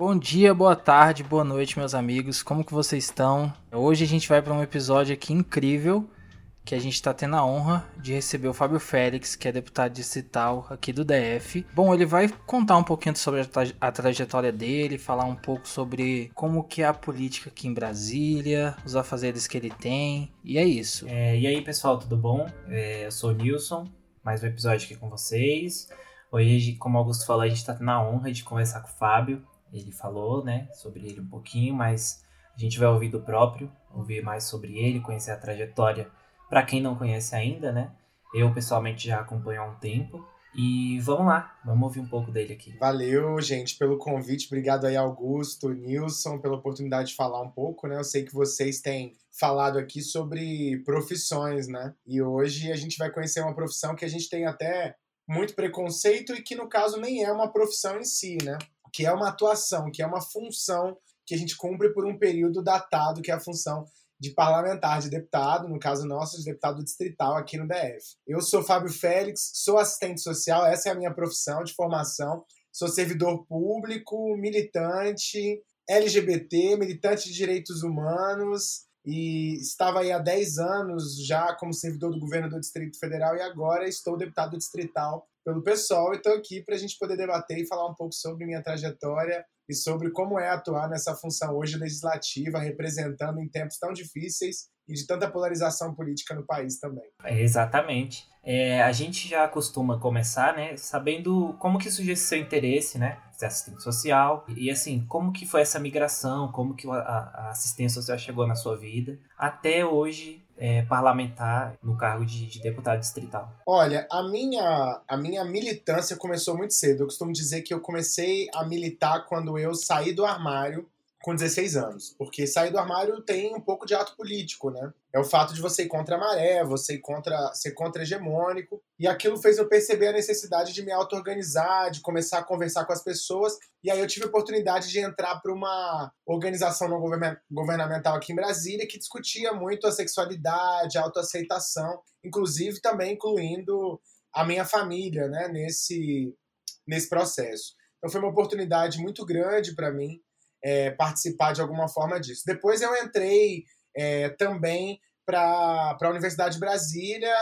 Bom dia, boa tarde, boa noite, meus amigos. Como que vocês estão? Hoje a gente vai para um episódio aqui incrível que a gente está tendo a honra de receber o Fábio Félix, que é deputado distrital aqui do DF. Bom, ele vai contar um pouquinho sobre a, tra a trajetória dele, falar um pouco sobre como que é a política aqui em Brasília, os afazeres que ele tem, e é isso. É, e aí, pessoal, tudo bom? É, eu sou o Nilson, mais um episódio aqui com vocês. Hoje, como o Augusto falou, a gente está tendo a honra de conversar com o Fábio. Ele falou, né, sobre ele um pouquinho, mas a gente vai ouvir do próprio, ouvir mais sobre ele, conhecer a trajetória para quem não conhece ainda, né? Eu pessoalmente já acompanho há um tempo. E vamos lá, vamos ouvir um pouco dele aqui. Valeu, gente, pelo convite. Obrigado aí, Augusto, Nilson, pela oportunidade de falar um pouco, né? Eu sei que vocês têm falado aqui sobre profissões, né? E hoje a gente vai conhecer uma profissão que a gente tem até muito preconceito e que, no caso, nem é uma profissão em si, né? Que é uma atuação, que é uma função que a gente cumpre por um período datado, que é a função de parlamentar, de deputado, no caso nosso, de deputado distrital aqui no DF. Eu sou Fábio Félix, sou assistente social, essa é a minha profissão de formação. Sou servidor público, militante, LGBT, militante de direitos humanos e estava aí há 10 anos já como servidor do governo do Distrito Federal e agora estou deputado distrital pelo PSOL e estou aqui para a gente poder debater e falar um pouco sobre minha trajetória e sobre como é atuar nessa função hoje legislativa, representando em tempos tão difíceis e de tanta polarização política no país também. É, exatamente. É, a gente já costuma começar, né, sabendo como que surgiu esse seu interesse, né, ser assistente social e assim como que foi essa migração, como que a, a assistência social chegou na sua vida até hoje é, parlamentar no cargo de, de, deputado distrital? Olha, a minha, a minha militância começou muito cedo. Eu costumo dizer que eu comecei a militar quando eu saí do armário com 16 anos. Porque sair do armário tem um pouco de ato político, né? É o fato de você ir contra a maré, você ir contra, ser contra-hegemônico. E aquilo fez eu perceber a necessidade de me auto-organizar, de começar a conversar com as pessoas. E aí eu tive a oportunidade de entrar para uma organização não governamental aqui em Brasília que discutia muito a sexualidade, a autoaceitação, inclusive também incluindo a minha família, né, nesse, nesse processo. Então foi uma oportunidade muito grande para mim é, participar de alguma forma disso. Depois eu entrei é, também para a Universidade de Brasília,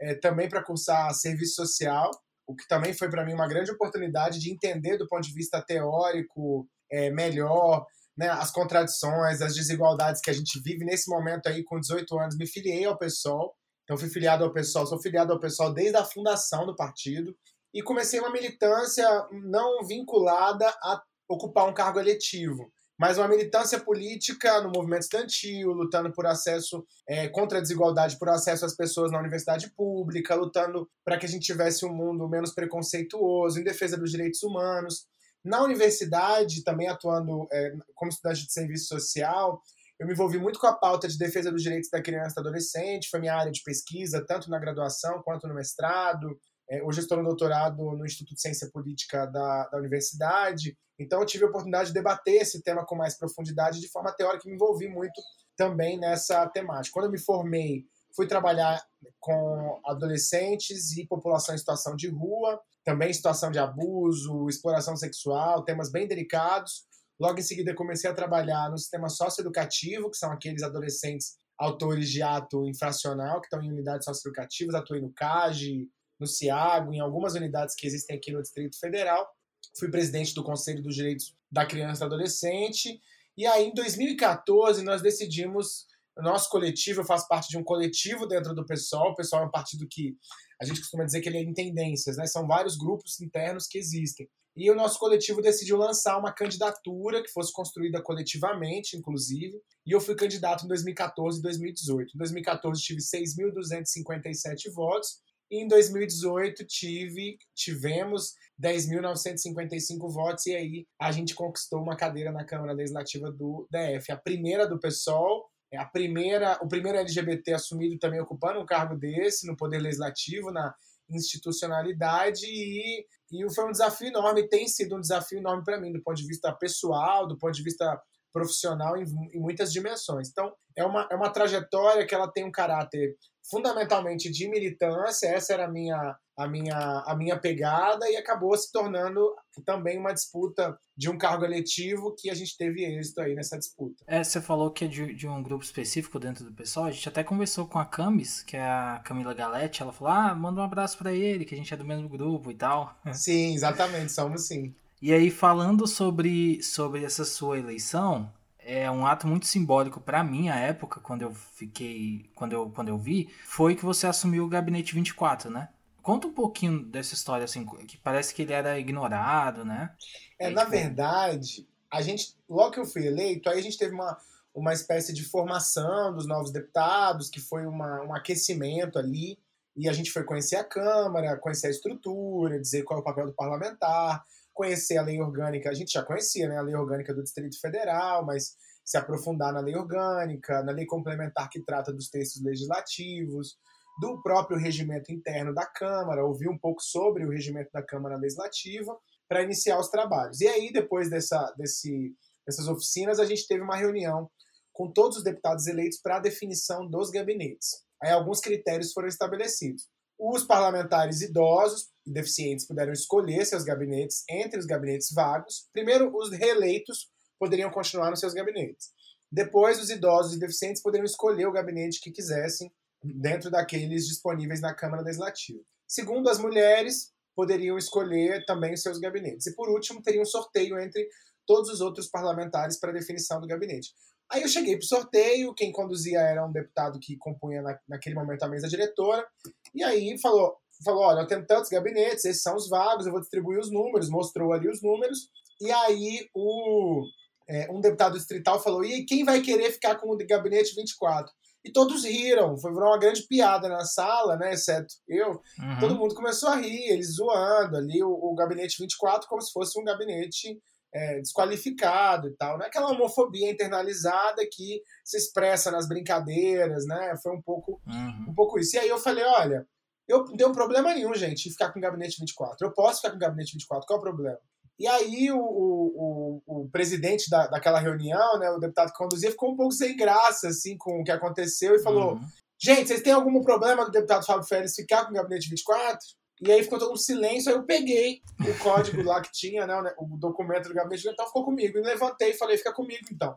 é, também para cursar serviço social, o que também foi para mim uma grande oportunidade de entender do ponto de vista teórico é, melhor né, as contradições, as desigualdades que a gente vive nesse momento aí com 18 anos. Me filiei ao PSOL, então fui filiado ao PSOL, sou filiado ao PSOL desde a fundação do partido e comecei uma militância não vinculada a ocupar um cargo eletivo, mas uma militância política no movimento estudantil, lutando por acesso é, contra a desigualdade, por acesso às pessoas na universidade pública, lutando para que a gente tivesse um mundo menos preconceituoso, em defesa dos direitos humanos. Na universidade, também atuando é, como estudante de serviço social, eu me envolvi muito com a pauta de defesa dos direitos da criança e do adolescente, foi minha área de pesquisa, tanto na graduação quanto no mestrado. É, hoje estou no doutorado no Instituto de Ciência Política da, da universidade. Então, eu tive a oportunidade de debater esse tema com mais profundidade, de forma teórica, e me envolvi muito também nessa temática. Quando eu me formei, fui trabalhar com adolescentes e população em situação de rua, também situação de abuso, exploração sexual, temas bem delicados. Logo em seguida, comecei a trabalhar no sistema socioeducativo, que são aqueles adolescentes autores de ato infracional, que estão em unidades socioeducativas, atuei no CAGE, no CIAGO, em algumas unidades que existem aqui no Distrito Federal. Fui presidente do Conselho dos Direitos da Criança e do Adolescente. E aí, em 2014, nós decidimos, nosso coletivo, eu faço parte de um coletivo dentro do PSOL. O PSOL é um partido que a gente costuma dizer que ele é em tendências, né? São vários grupos internos que existem. E o nosso coletivo decidiu lançar uma candidatura que fosse construída coletivamente, inclusive. E eu fui candidato em 2014 e 2018. Em 2014 tive 6.257 votos e em 2018 tive, tivemos 10.955 votos e aí a gente conquistou uma cadeira na Câmara Legislativa do DF, a primeira do PSOL, é a primeira, o primeiro LGBT assumido também ocupando um cargo desse no Poder Legislativo, na institucionalidade e, e foi um desafio enorme, tem sido um desafio enorme para mim do ponto de vista pessoal, do ponto de vista profissional em, em, muitas dimensões. Então, é uma, é uma trajetória que ela tem um caráter fundamentalmente de militância, essa era a minha, a minha, a minha pegada, e acabou se tornando também uma disputa de um cargo eletivo que a gente teve êxito aí nessa disputa. É, você falou que é de, de um grupo específico dentro do pessoal, a gente até conversou com a Camis, que é a Camila Galete, ela falou, ah, manda um abraço para ele, que a gente é do mesmo grupo e tal. Sim, exatamente, somos sim. E aí, falando sobre, sobre essa sua eleição, é um ato muito simbólico para mim a época quando eu fiquei quando eu quando eu vi foi que você assumiu o gabinete 24 né? Conta um pouquinho dessa história assim que parece que ele era ignorado né? É na verdade a gente logo que eu fui eleito aí a gente teve uma uma espécie de formação dos novos deputados que foi uma, um aquecimento ali e a gente foi conhecer a Câmara, conhecer a estrutura, dizer qual é o papel do parlamentar, conhecer a lei orgânica, a gente já conhecia, né, a lei orgânica do Distrito Federal, mas se aprofundar na lei orgânica, na lei complementar que trata dos textos legislativos, do próprio regimento interno da Câmara, ouvir um pouco sobre o regimento da Câmara Legislativa para iniciar os trabalhos. E aí, depois dessa, desse, dessas oficinas, a gente teve uma reunião com todos os deputados eleitos para a definição dos gabinetes. Aí alguns critérios foram estabelecidos. Os parlamentares idosos e deficientes puderam escolher seus gabinetes entre os gabinetes vagos. Primeiro, os reeleitos poderiam continuar nos seus gabinetes. Depois, os idosos e deficientes poderiam escolher o gabinete que quisessem dentro daqueles disponíveis na Câmara Legislativa. Segundo, as mulheres poderiam escolher também os seus gabinetes. E por último, teria um sorteio entre todos os outros parlamentares para definição do gabinete. Aí eu cheguei para o sorteio, quem conduzia era um deputado que compunha na, naquele momento a mesa diretora, e aí falou, falou, olha, eu tenho tantos gabinetes, esses são os vagos, eu vou distribuir os números, mostrou ali os números, e aí o, é, um deputado distrital falou, e quem vai querer ficar com o gabinete 24? E todos riram, foi uma grande piada na sala, né, exceto eu. Uhum. Todo mundo começou a rir, eles zoando ali o, o gabinete 24 como se fosse um gabinete é, desqualificado e tal. Não é aquela homofobia internalizada que se expressa nas brincadeiras, né? Foi um pouco, uhum. um pouco isso. E aí eu falei, olha, eu não tenho problema nenhum, gente, em ficar com o gabinete 24. Eu posso ficar com o gabinete 24, qual é o problema? E aí o, o, o, o presidente da, daquela reunião, né, o deputado que conduzia, ficou um pouco sem graça, assim, com o que aconteceu e falou, uhum. gente, vocês têm algum problema do deputado Fábio Félix ficar com o gabinete 24? E aí ficou todo um silêncio, aí eu peguei o código lá que tinha, né, o documento do gabinete, então ficou comigo. E levantei e falei, fica comigo então.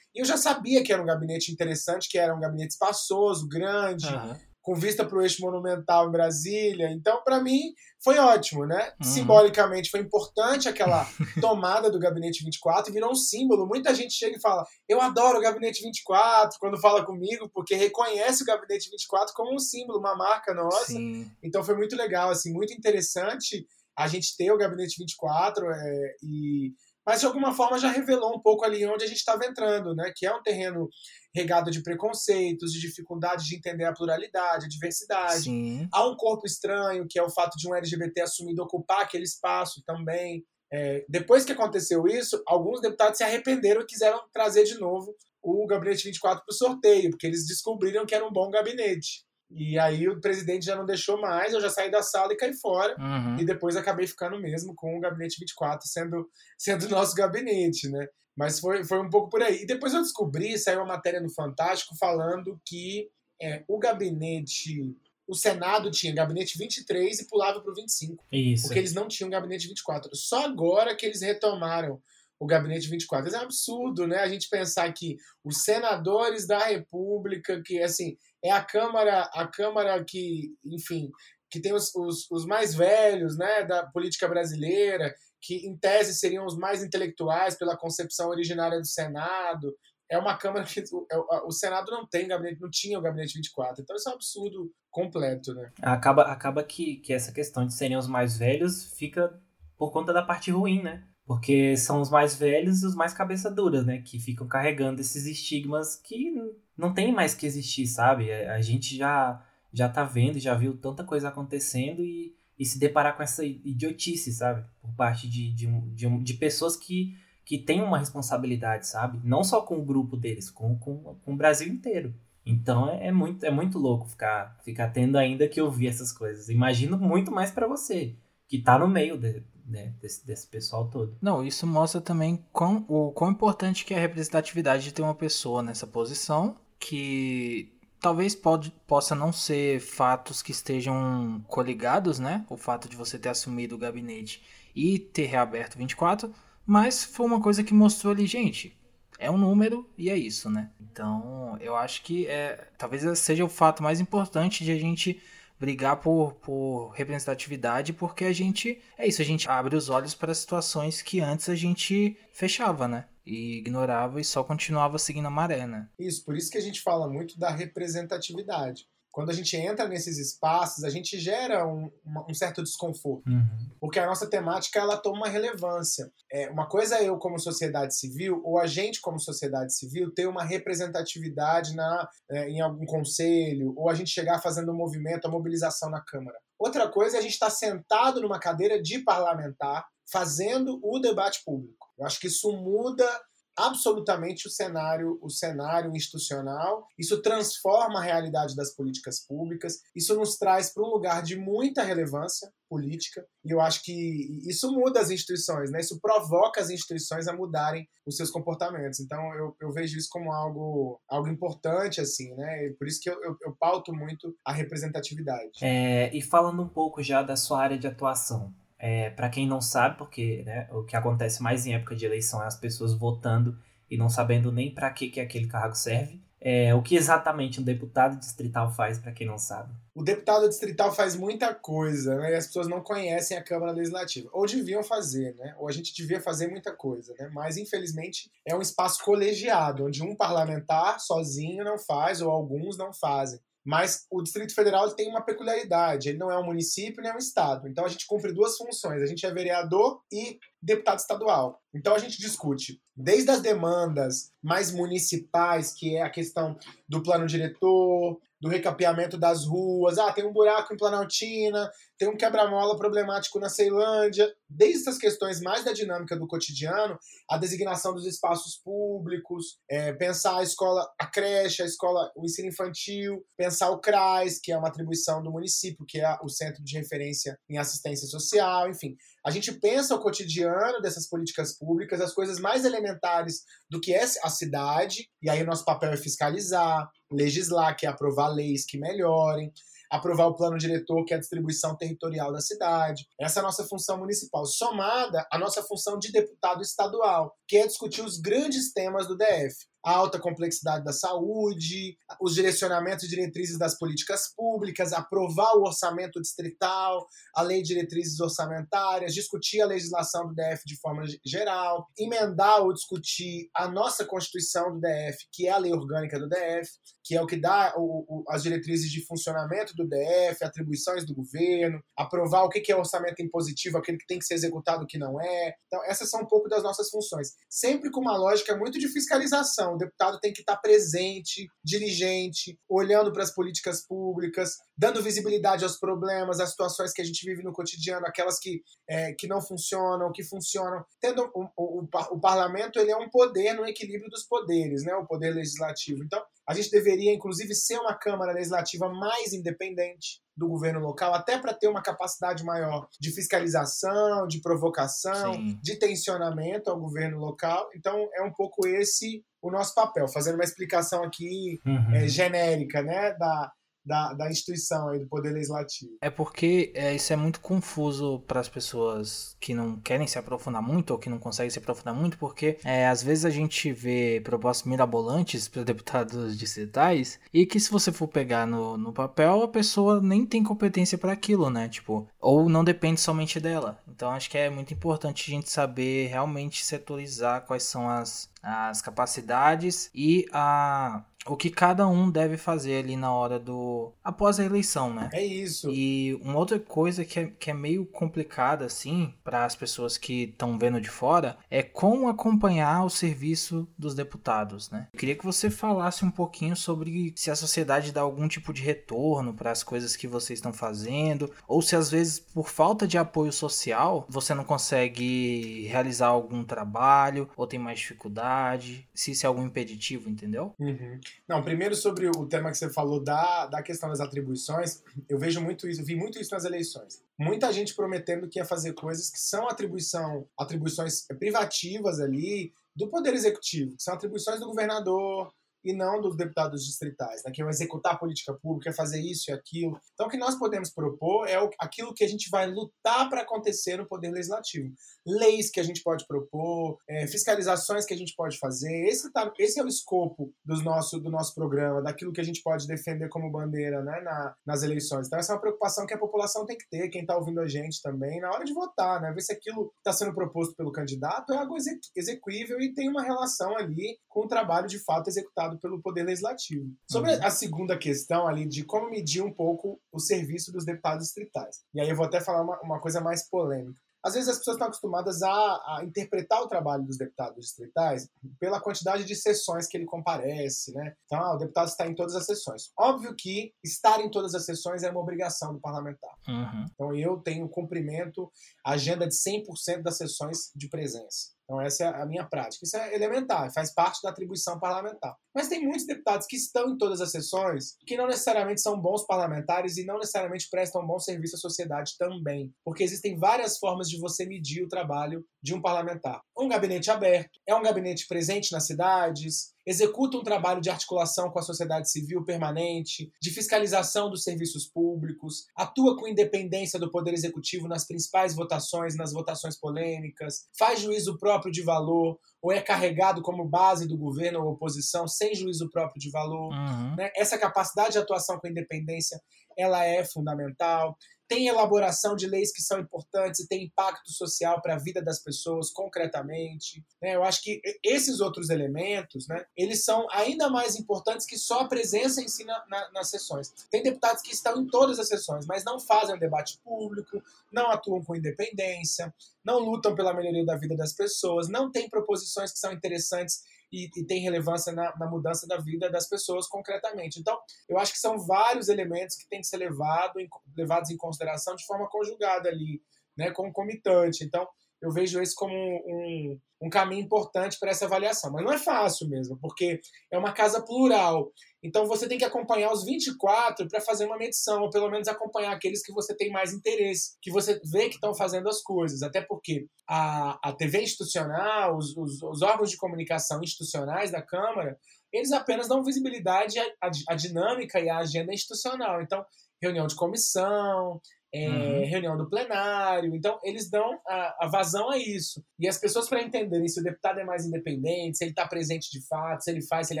E eu já sabia que era um gabinete interessante, que era um gabinete espaçoso, grande, uhum com vista para o eixo monumental em Brasília. Então, para mim, foi ótimo, né? Uhum. Simbolicamente foi importante aquela tomada do Gabinete 24 e virou um símbolo. Muita gente chega e fala: Eu adoro o Gabinete 24 quando fala comigo, porque reconhece o Gabinete 24 como um símbolo, uma marca nossa. Sim. Então foi muito legal, assim, muito interessante a gente ter o Gabinete 24 é, e mas de alguma forma já revelou um pouco ali onde a gente estava entrando, né? Que é um terreno regado de preconceitos, de dificuldade de entender a pluralidade, a diversidade. Sim. Há um corpo estranho, que é o fato de um LGBT assumido ocupar aquele espaço também. É, depois que aconteceu isso, alguns deputados se arrependeram e quiseram trazer de novo o gabinete 24 para o sorteio, porque eles descobriram que era um bom gabinete. E aí o presidente já não deixou mais, eu já saí da sala e caí fora. Uhum. E depois acabei ficando mesmo com o gabinete 24 sendo sendo nosso gabinete, né? Mas foi, foi um pouco por aí. E depois eu descobri, saiu uma matéria no Fantástico falando que é, o gabinete. O Senado tinha gabinete 23 e pulava para o 25. Isso. Porque eles não tinham gabinete 24. Só agora que eles retomaram o gabinete 24. Isso é um absurdo, né? A gente pensar que os senadores da República, que assim, é a Câmara, a Câmara que, enfim, que tem os, os, os, mais velhos né, da política brasileira, que em tese seriam os mais intelectuais pela concepção originária do Senado. É uma Câmara que o, é, o Senado não tem gabinete, não tinha o gabinete 24. Então isso é um absurdo completo, né? Acaba, acaba que, que essa questão de serem os mais velhos fica por conta da parte ruim, né? Porque são os mais velhos e os mais cabeça dura, né? Que ficam carregando esses estigmas que não tem mais que existir, sabe? É, a gente já já tá vendo, já viu tanta coisa acontecendo e, e se deparar com essa idiotice, sabe? Por parte de, de, de, de pessoas que, que têm uma responsabilidade, sabe? Não só com o grupo deles, com, com, com o Brasil inteiro. Então é, é, muito, é muito louco ficar, ficar tendo ainda que ouvir essas coisas. Imagino muito mais para você, que tá no meio de, né, desse, desse pessoal todo. Não, isso mostra também quão, o quão importante que é a representatividade de ter uma pessoa nessa posição que talvez pode, possa não ser fatos que estejam coligados, né? O fato de você ter assumido o gabinete e ter reaberto 24, mas foi uma coisa que mostrou ali, gente, é um número e é isso, né? Então, eu acho que é, talvez seja o fato mais importante de a gente brigar por, por representatividade, porque a gente é isso, a gente abre os olhos para situações que antes a gente fechava, né? E ignorava e só continuava seguindo a maré, né? Isso, por isso que a gente fala muito da representatividade quando a gente entra nesses espaços, a gente gera um, um certo desconforto. Uhum. Porque a nossa temática ela toma uma relevância. É, uma coisa é eu, como sociedade civil, ou a gente, como sociedade civil, ter uma representatividade na, é, em algum conselho, ou a gente chegar fazendo um movimento, a mobilização na Câmara. Outra coisa é a gente estar tá sentado numa cadeira de parlamentar fazendo o debate público. Eu acho que isso muda absolutamente o cenário, o cenário institucional. Isso transforma a realidade das políticas públicas. Isso nos traz para um lugar de muita relevância política. E eu acho que isso muda as instituições, né? Isso provoca as instituições a mudarem os seus comportamentos. Então eu, eu vejo isso como algo, algo importante, assim, né? E por isso que eu, eu, eu pauto muito a representatividade. É, e falando um pouco já da sua área de atuação, é, para quem não sabe, porque né, o que acontece mais em época de eleição é as pessoas votando e não sabendo nem para que, que aquele cargo serve. É, o que exatamente um deputado distrital faz, para quem não sabe? O deputado distrital faz muita coisa, né? E as pessoas não conhecem a Câmara Legislativa. Ou deviam fazer, né? Ou a gente devia fazer muita coisa, né? Mas, infelizmente, é um espaço colegiado, onde um parlamentar sozinho não faz, ou alguns não fazem. Mas o Distrito Federal tem uma peculiaridade, ele não é um município nem é um estado. Então a gente cumpre duas funções, a gente é vereador e deputado estadual. Então a gente discute desde as demandas mais municipais, que é a questão do plano diretor, do recapeamento das ruas, ah, tem um buraco em Planaltina, tem um quebra-mola problemático na Ceilândia, desde essas questões mais da dinâmica do cotidiano, a designação dos espaços públicos, é, pensar a escola, a creche, a escola, o ensino infantil, pensar o CRAS, que é uma atribuição do município, que é o centro de referência em assistência social, enfim. A gente pensa o cotidiano dessas políticas públicas, as coisas mais elementares do que é a cidade, e aí o nosso papel é fiscalizar, legislar, que é aprovar leis que melhorem, aprovar o plano diretor, que é a distribuição territorial da cidade. Essa é a nossa função municipal, somada à nossa função de deputado estadual, que é discutir os grandes temas do DF a alta complexidade da saúde, os direcionamentos e diretrizes das políticas públicas, aprovar o orçamento distrital, a lei de diretrizes orçamentárias, discutir a legislação do DF de forma geral, emendar ou discutir a nossa Constituição do DF, que é a lei orgânica do DF, que é o que dá o, o, as diretrizes de funcionamento do DF, atribuições do governo, aprovar o que é orçamento impositivo, aquele que tem que ser executado, o que não é. Então, essas são um pouco das nossas funções. Sempre com uma lógica muito de fiscalização o deputado tem que estar presente, dirigente, olhando para as políticas públicas, dando visibilidade aos problemas, às situações que a gente vive no cotidiano, aquelas que, é, que não funcionam, que funcionam. Tendo o, o, o, parlamento ele é um poder no equilíbrio dos poderes, né? o poder legislativo. Então, a gente deveria, inclusive, ser uma Câmara Legislativa mais independente do governo local, até para ter uma capacidade maior de fiscalização, de provocação, Sim. de tensionamento ao governo local. Então, é um pouco esse o nosso papel, fazendo uma explicação aqui uhum. é, genérica né, da, da, da instituição aí do Poder Legislativo. É porque é, isso é muito confuso para as pessoas que não querem se aprofundar muito ou que não conseguem se aprofundar muito, porque é, às vezes a gente vê propostas mirabolantes para deputados distritais e que se você for pegar no, no papel, a pessoa nem tem competência para aquilo, né? Tipo, ou não depende somente dela. Então acho que é muito importante a gente saber realmente setorizar quais são as, as capacidades e a o que cada um deve fazer ali na hora do. após a eleição, né? É isso. E uma outra coisa que é, que é meio complicada, assim, para as pessoas que estão vendo de fora, é como acompanhar o serviço dos deputados, né? Eu queria que você falasse um pouquinho sobre se a sociedade dá algum tipo de retorno para as coisas que vocês estão fazendo, ou se às vezes, por falta de apoio social, você não consegue realizar algum trabalho, ou tem mais dificuldade, se isso é algum impeditivo, entendeu? Uhum. Não, primeiro sobre o tema que você falou da, da questão das atribuições, eu vejo muito isso, vi muito isso nas eleições. Muita gente prometendo que ia fazer coisas que são atribuição, atribuições privativas ali do Poder Executivo, que são atribuições do governador, e não dos deputados distritais, né, que é executar a política pública, é fazer isso e aquilo. Então, o que nós podemos propor é aquilo que a gente vai lutar para acontecer no Poder Legislativo. Leis que a gente pode propor, é, fiscalizações que a gente pode fazer. Esse, tá, esse é o escopo do nosso, do nosso programa, daquilo que a gente pode defender como bandeira né, na, nas eleições. Então, essa é uma preocupação que a população tem que ter, quem está ouvindo a gente também, na hora de votar, né? Ver se aquilo que está sendo proposto pelo candidato é algo execuível e tem uma relação ali com o trabalho de fato executado pelo Poder Legislativo. Sobre uhum. a segunda questão ali de como medir um pouco o serviço dos deputados distritais. E aí eu vou até falar uma, uma coisa mais polêmica. Às vezes as pessoas estão acostumadas a, a, interpretar o trabalho dos deputados distritais pela quantidade de sessões que ele comparece, né? Então, ah, o deputado está em todas as sessões. Óbvio que estar em todas as sessões é uma obrigação do parlamentar. Uhum. Então, eu tenho cumprimento, agenda de 100% das sessões de presença. Então, essa é a minha prática. Isso é elementar, faz parte da atribuição parlamentar. Mas tem muitos deputados que estão em todas as sessões que não necessariamente são bons parlamentares e não necessariamente prestam um bom serviço à sociedade também. Porque existem várias formas de você medir o trabalho de um parlamentar. Um gabinete aberto, é um gabinete presente nas cidades, executa um trabalho de articulação com a sociedade civil permanente, de fiscalização dos serviços públicos, atua com independência do Poder Executivo nas principais votações, nas votações polêmicas, faz juízo próprio de valor, ou é carregado como base do governo ou oposição sem juízo próprio de valor. Uhum. Né? Essa capacidade de atuação com independência ela é fundamental tem elaboração de leis que são importantes e tem impacto social para a vida das pessoas concretamente. Né? Eu acho que esses outros elementos, né, eles são ainda mais importantes que só a presença em si na, na, nas sessões. Tem deputados que estão em todas as sessões, mas não fazem debate público, não atuam com independência, não lutam pela melhoria da vida das pessoas, não têm proposições que são interessantes e, e tem relevância na, na, mudança da vida das pessoas concretamente. Então, eu acho que são vários elementos que têm que ser levado em, levados em consideração de forma conjugada ali, né, concomitante. Então, eu vejo esse como um, um caminho importante para essa avaliação. Mas não é fácil mesmo, porque é uma casa plural. Então você tem que acompanhar os 24 para fazer uma medição, ou pelo menos acompanhar aqueles que você tem mais interesse, que você vê que estão fazendo as coisas. Até porque a, a TV institucional, os, os, os órgãos de comunicação institucionais da Câmara, eles apenas dão visibilidade à, à, à dinâmica e à agenda institucional. Então, reunião de comissão, é, uhum. reunião do plenário. Então, eles dão a, a vazão a isso. E as pessoas, para entenderem se o deputado é mais independente, se ele está presente de fato, se ele faz, se ele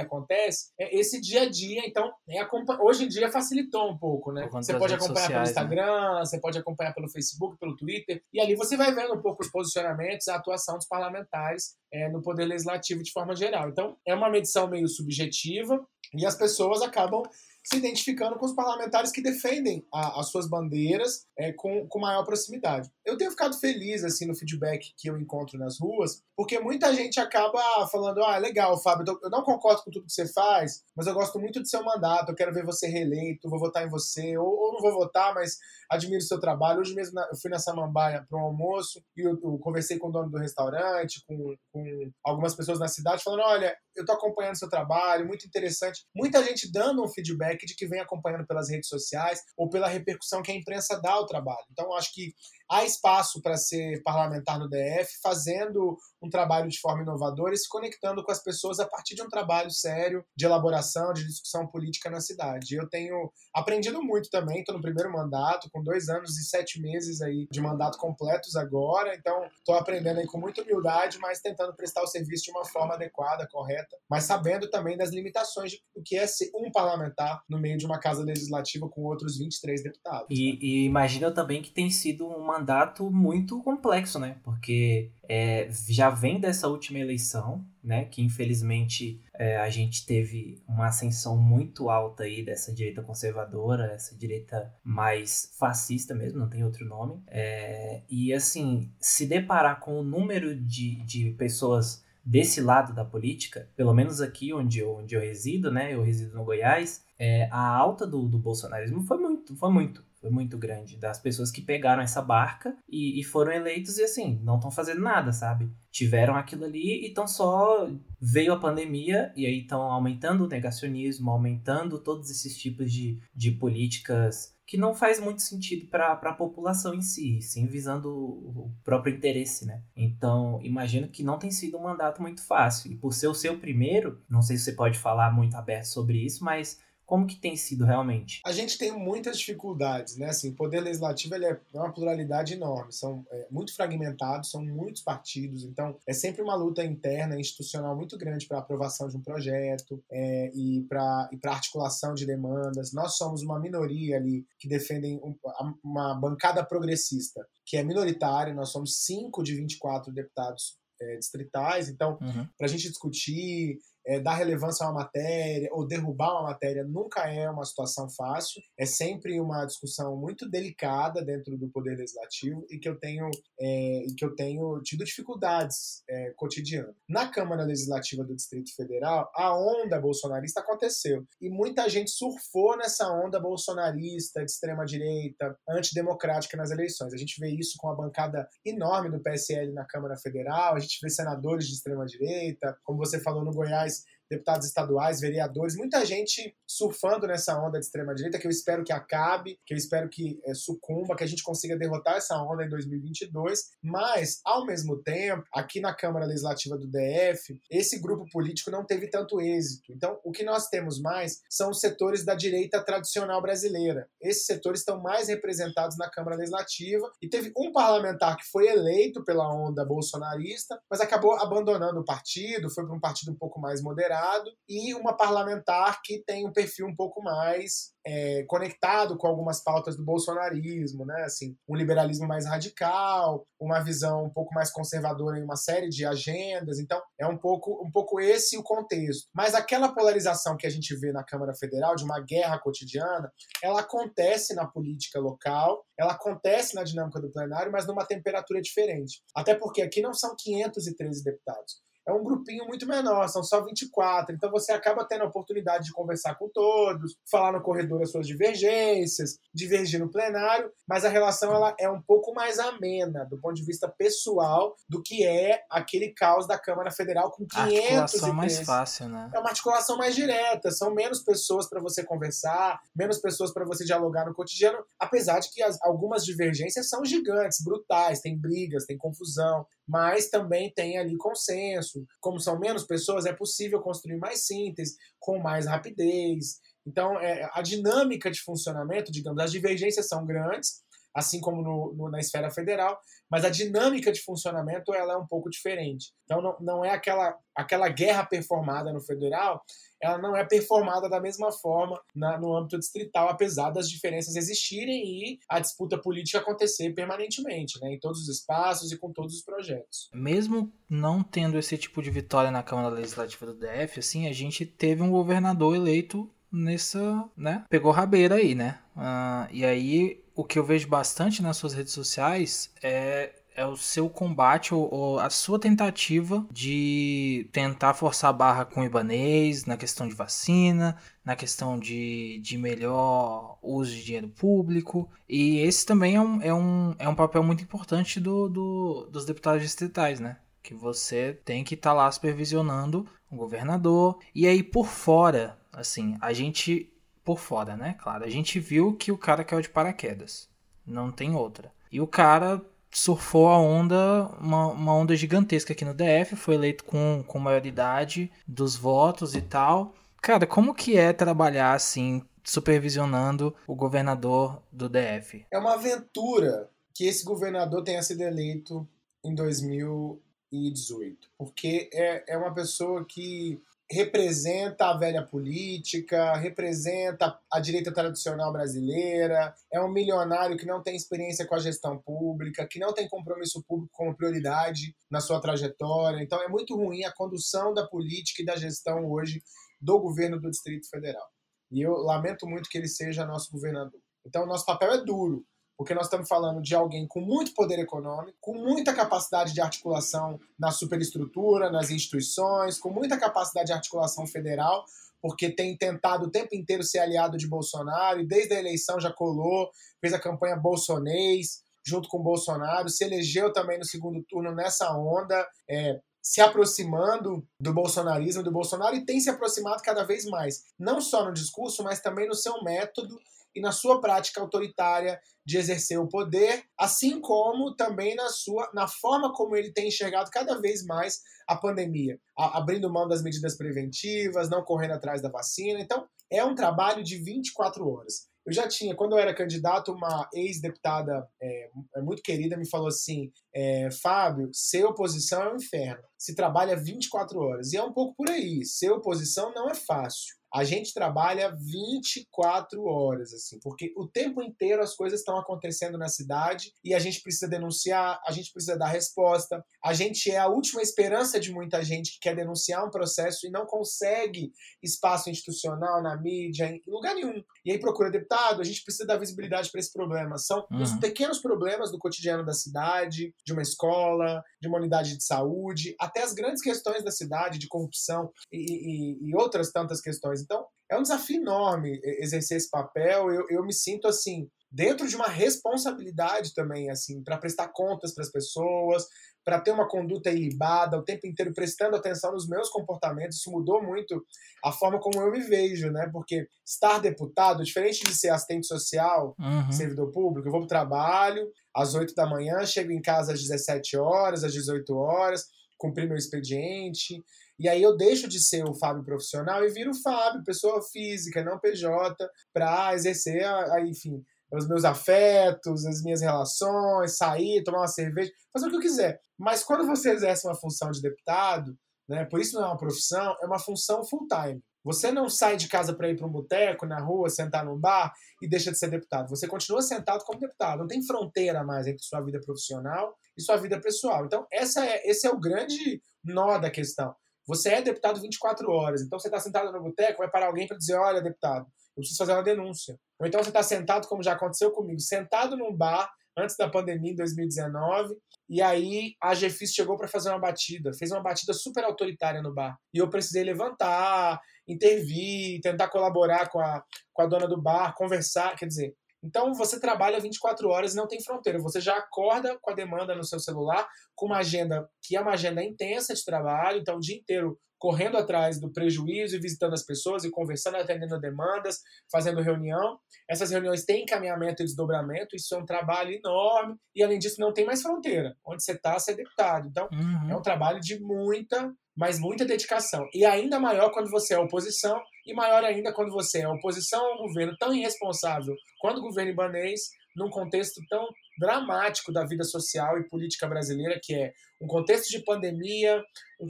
acontece, é esse dia a dia. Então, é, hoje em dia facilitou um pouco, né? Você pode acompanhar sociais, pelo né? Instagram, né? você pode acompanhar pelo Facebook, pelo Twitter, e ali você vai vendo um pouco os posicionamentos, a atuação dos parlamentares é, no Poder Legislativo de forma geral. Então, é uma medição meio subjetiva e as pessoas acabam se identificando com os parlamentares que defendem a, as suas bandeiras é, com, com maior proximidade. Eu tenho ficado feliz assim no feedback que eu encontro nas ruas, porque muita gente acaba falando: ah, legal, Fábio, eu não concordo com tudo que você faz, mas eu gosto muito do seu mandato, eu quero ver você reeleito, vou votar em você, ou, ou não vou votar, mas admiro o seu trabalho. Hoje mesmo eu fui na Samambaia para um almoço e eu, eu, conversei com o dono do restaurante, com, com algumas pessoas na cidade, falando: olha, eu estou acompanhando o seu trabalho, muito interessante. Muita gente dando um feedback de que vem acompanhando pelas redes sociais ou pela repercussão que a imprensa dá ao trabalho. Então, acho que há espaço para ser parlamentar no DF, fazendo um trabalho de forma inovadora e se conectando com as pessoas a partir de um trabalho sério de elaboração, de discussão política na cidade. Eu tenho aprendido muito também, estou no primeiro mandato, com dois anos e sete meses aí de mandato completos agora, então estou aprendendo aí com muita humildade, mas tentando prestar o serviço de uma forma adequada, correta, mas sabendo tambtambém das limitações do que é ser um parlamentar no meio de uma casa legislativa com outros 23 deputados. E, e imagina também que tem sido um mandato muito complexo, né? Porque é, já vem dessa última eleição, né? Que infelizmente é, a gente teve uma ascensão muito alta aí dessa direita conservadora, essa direita mais fascista mesmo, não tem outro nome. É, e assim, se deparar com o número de, de pessoas desse lado da política, pelo menos aqui onde eu, onde eu resido, né? Eu resido no Goiás, é, a alta do, do bolsonarismo foi muito, foi muito foi muito grande. Das pessoas que pegaram essa barca e, e foram eleitos e assim, não estão fazendo nada, sabe? Tiveram aquilo ali e estão só. Veio a pandemia e aí estão aumentando o negacionismo, aumentando todos esses tipos de, de políticas que não faz muito sentido para a população em si, sim visando o próprio interesse, né? Então, imagino que não tem sido um mandato muito fácil. E por ser o seu primeiro, não sei se você pode falar muito aberto sobre isso, mas como que tem sido realmente? A gente tem muitas dificuldades, né? Assim, o poder legislativo ele é uma pluralidade enorme, são é, muito fragmentados, são muitos partidos, então é sempre uma luta interna, institucional muito grande para a aprovação de um projeto é, e para e articulação de demandas. Nós somos uma minoria ali que defendem um, uma bancada progressista, que é minoritária, nós somos 5 de 24 deputados é, distritais, então, uhum. para a gente discutir é, dar relevância a uma matéria ou derrubar uma matéria nunca é uma situação fácil, é sempre uma discussão muito delicada dentro do poder legislativo e que eu tenho, é, e que eu tenho tido dificuldades é, cotidianas. Na Câmara Legislativa do Distrito Federal, a onda bolsonarista aconteceu e muita gente surfou nessa onda bolsonarista de extrema direita, antidemocrática nas eleições. A gente vê isso com a bancada enorme do PSL na Câmara Federal, a gente vê senadores de extrema direita, como você falou no Goiás deputados estaduais, vereadores, muita gente surfando nessa onda de extrema-direita, que eu espero que acabe, que eu espero que é, sucumba, que a gente consiga derrotar essa onda em 2022. Mas, ao mesmo tempo, aqui na Câmara Legislativa do DF, esse grupo político não teve tanto êxito. Então, o que nós temos mais são os setores da direita tradicional brasileira. Esses setores estão mais representados na Câmara Legislativa e teve um parlamentar que foi eleito pela onda bolsonarista, mas acabou abandonando o partido, foi para um partido um pouco mais moderado e uma parlamentar que tem um perfil um pouco mais é, conectado com algumas pautas do bolsonarismo, né? Assim, um liberalismo mais radical, uma visão um pouco mais conservadora em uma série de agendas. Então, é um pouco, um pouco esse o contexto. Mas aquela polarização que a gente vê na Câmara Federal, de uma guerra cotidiana, ela acontece na política local, ela acontece na dinâmica do plenário, mas numa temperatura diferente. Até porque aqui não são 513 deputados é um grupinho muito menor, são só 24. Então você acaba tendo a oportunidade de conversar com todos, falar no corredor as suas divergências, divergir no plenário, mas a relação ela é um pouco mais amena do ponto de vista pessoal do que é aquele caos da Câmara Federal com 500 A articulação é mais fácil, né? É uma articulação mais direta, são menos pessoas para você conversar, menos pessoas para você dialogar no cotidiano, apesar de que as, algumas divergências são gigantes, brutais, tem brigas, tem confusão, mas também tem ali consenso. Como são menos pessoas, é possível construir mais síntese, com mais rapidez. Então, é, a dinâmica de funcionamento, digamos, as divergências são grandes, assim como no, no, na esfera federal, mas a dinâmica de funcionamento ela é um pouco diferente. Então, não, não é aquela, aquela guerra performada no federal, ela não é performada da mesma forma na, no âmbito distrital, apesar das diferenças existirem e a disputa política acontecer permanentemente, né, em todos os espaços e com todos os projetos. Mesmo não tendo esse tipo de vitória na Câmara Legislativa do DF, assim, a gente teve um governador eleito nessa, né, pegou rabeira aí, né, uh, e aí o que eu vejo bastante nas suas redes sociais é é o seu combate ou, ou, a sua tentativa de tentar forçar a barra com o Ibanês na questão de vacina, na questão de, de melhor uso de dinheiro público. E esse também é um, é um, é um papel muito importante do, do dos deputados distritais, né? Que você tem que estar tá lá supervisionando o governador. E aí por fora, assim, a gente. Por fora, né? Claro, a gente viu que o cara caiu de paraquedas. Não tem outra. E o cara surfou a onda, uma, uma, onda gigantesca aqui no DF, foi eleito com, com maioridade dos votos e tal. Cara, como que é trabalhar assim, supervisionando o governador do DF? É uma aventura que esse governador tenha sido eleito em 2018, porque é, é uma pessoa que representa a velha política, representa a direita tradicional brasileira, é um milionário que não tem experiência com a gestão pública, que não tem compromisso público como prioridade na sua trajetória. Então é muito ruim a condução da política e da gestão hoje do governo do Distrito Federal. E eu lamento muito que ele seja nosso governador. Então, nosso papel é duro porque nós estamos falando de alguém com muito poder econômico, com muita capacidade de articulação na superestrutura, nas instituições, com muita capacidade de articulação federal, porque tem tentado o tempo inteiro ser aliado de Bolsonaro e desde a eleição já colou, fez a campanha bolsonês junto com Bolsonaro, se elegeu também no segundo turno nessa onda, é, se aproximando do bolsonarismo, do Bolsonaro, e tem se aproximado cada vez mais, não só no discurso, mas também no seu método e na sua prática autoritária de exercer o poder, assim como também na sua na forma como ele tem enxergado cada vez mais a pandemia, a, abrindo mão das medidas preventivas, não correndo atrás da vacina. Então, é um trabalho de 24 horas. Eu já tinha, quando eu era candidato, uma ex-deputada é, é, muito querida me falou assim: é, Fábio, ser oposição é um inferno. Se trabalha 24 horas. E é um pouco por aí. Ser oposição não é fácil a gente trabalha 24 horas, assim, porque o tempo inteiro as coisas estão acontecendo na cidade e a gente precisa denunciar, a gente precisa dar resposta. A gente é a última esperança de muita gente que quer denunciar um processo e não consegue espaço institucional na mídia, em lugar nenhum. E aí procura deputado, a gente precisa dar visibilidade para esse problema. São uhum. os pequenos problemas do cotidiano da cidade, de uma escola, de uma unidade de saúde, até as grandes questões da cidade, de corrupção e, e, e outras tantas questões. Então, é um desafio enorme exercer esse papel. Eu, eu me sinto assim, dentro de uma responsabilidade também, assim, para prestar contas para as pessoas, para ter uma conduta ilibada, o tempo inteiro prestando atenção nos meus comportamentos. Isso mudou muito a forma como eu me vejo, né? Porque estar deputado, diferente de ser assistente social, uhum. servidor público, eu vou para o trabalho às 8 da manhã, chego em casa às 17 horas, às 18 horas, cumprir meu expediente. E aí eu deixo de ser o Fábio profissional e viro Fábio, pessoa física, não PJ, para exercer, enfim, os meus afetos, as minhas relações, sair, tomar uma cerveja, fazer o que eu quiser. Mas quando você exerce uma função de deputado, né, por isso não é uma profissão, é uma função full time. Você não sai de casa para ir para um boteco, na rua, sentar num bar e deixa de ser deputado. Você continua sentado como deputado. Não tem fronteira mais entre sua vida profissional e sua vida pessoal. Então, essa é, esse é o grande nó da questão. Você é deputado 24 horas, então você está sentado no boteco, vai parar alguém para dizer: olha, deputado, eu preciso fazer uma denúncia. Ou então você está sentado, como já aconteceu comigo, sentado num bar antes da pandemia em 2019, e aí a GFIS chegou para fazer uma batida, fez uma batida super autoritária no bar. E eu precisei levantar, intervir, tentar colaborar com a, com a dona do bar, conversar, quer dizer, então você trabalha 24 horas e não tem fronteira. Você já acorda com a demanda no seu celular, com uma agenda que é uma agenda intensa de trabalho, então o dia inteiro correndo atrás do prejuízo e visitando as pessoas e conversando, atendendo demandas, fazendo reunião. Essas reuniões têm encaminhamento e desdobramento, isso é um trabalho enorme e além disso não tem mais fronteira. Onde você está, você é deputado. Então uhum. é um trabalho de muita mas muita dedicação. E ainda maior quando você é oposição, e maior ainda quando você é oposição a um governo tão irresponsável quanto o governo ibanês, num contexto tão dramático da vida social e política brasileira, que é um contexto de pandemia, um,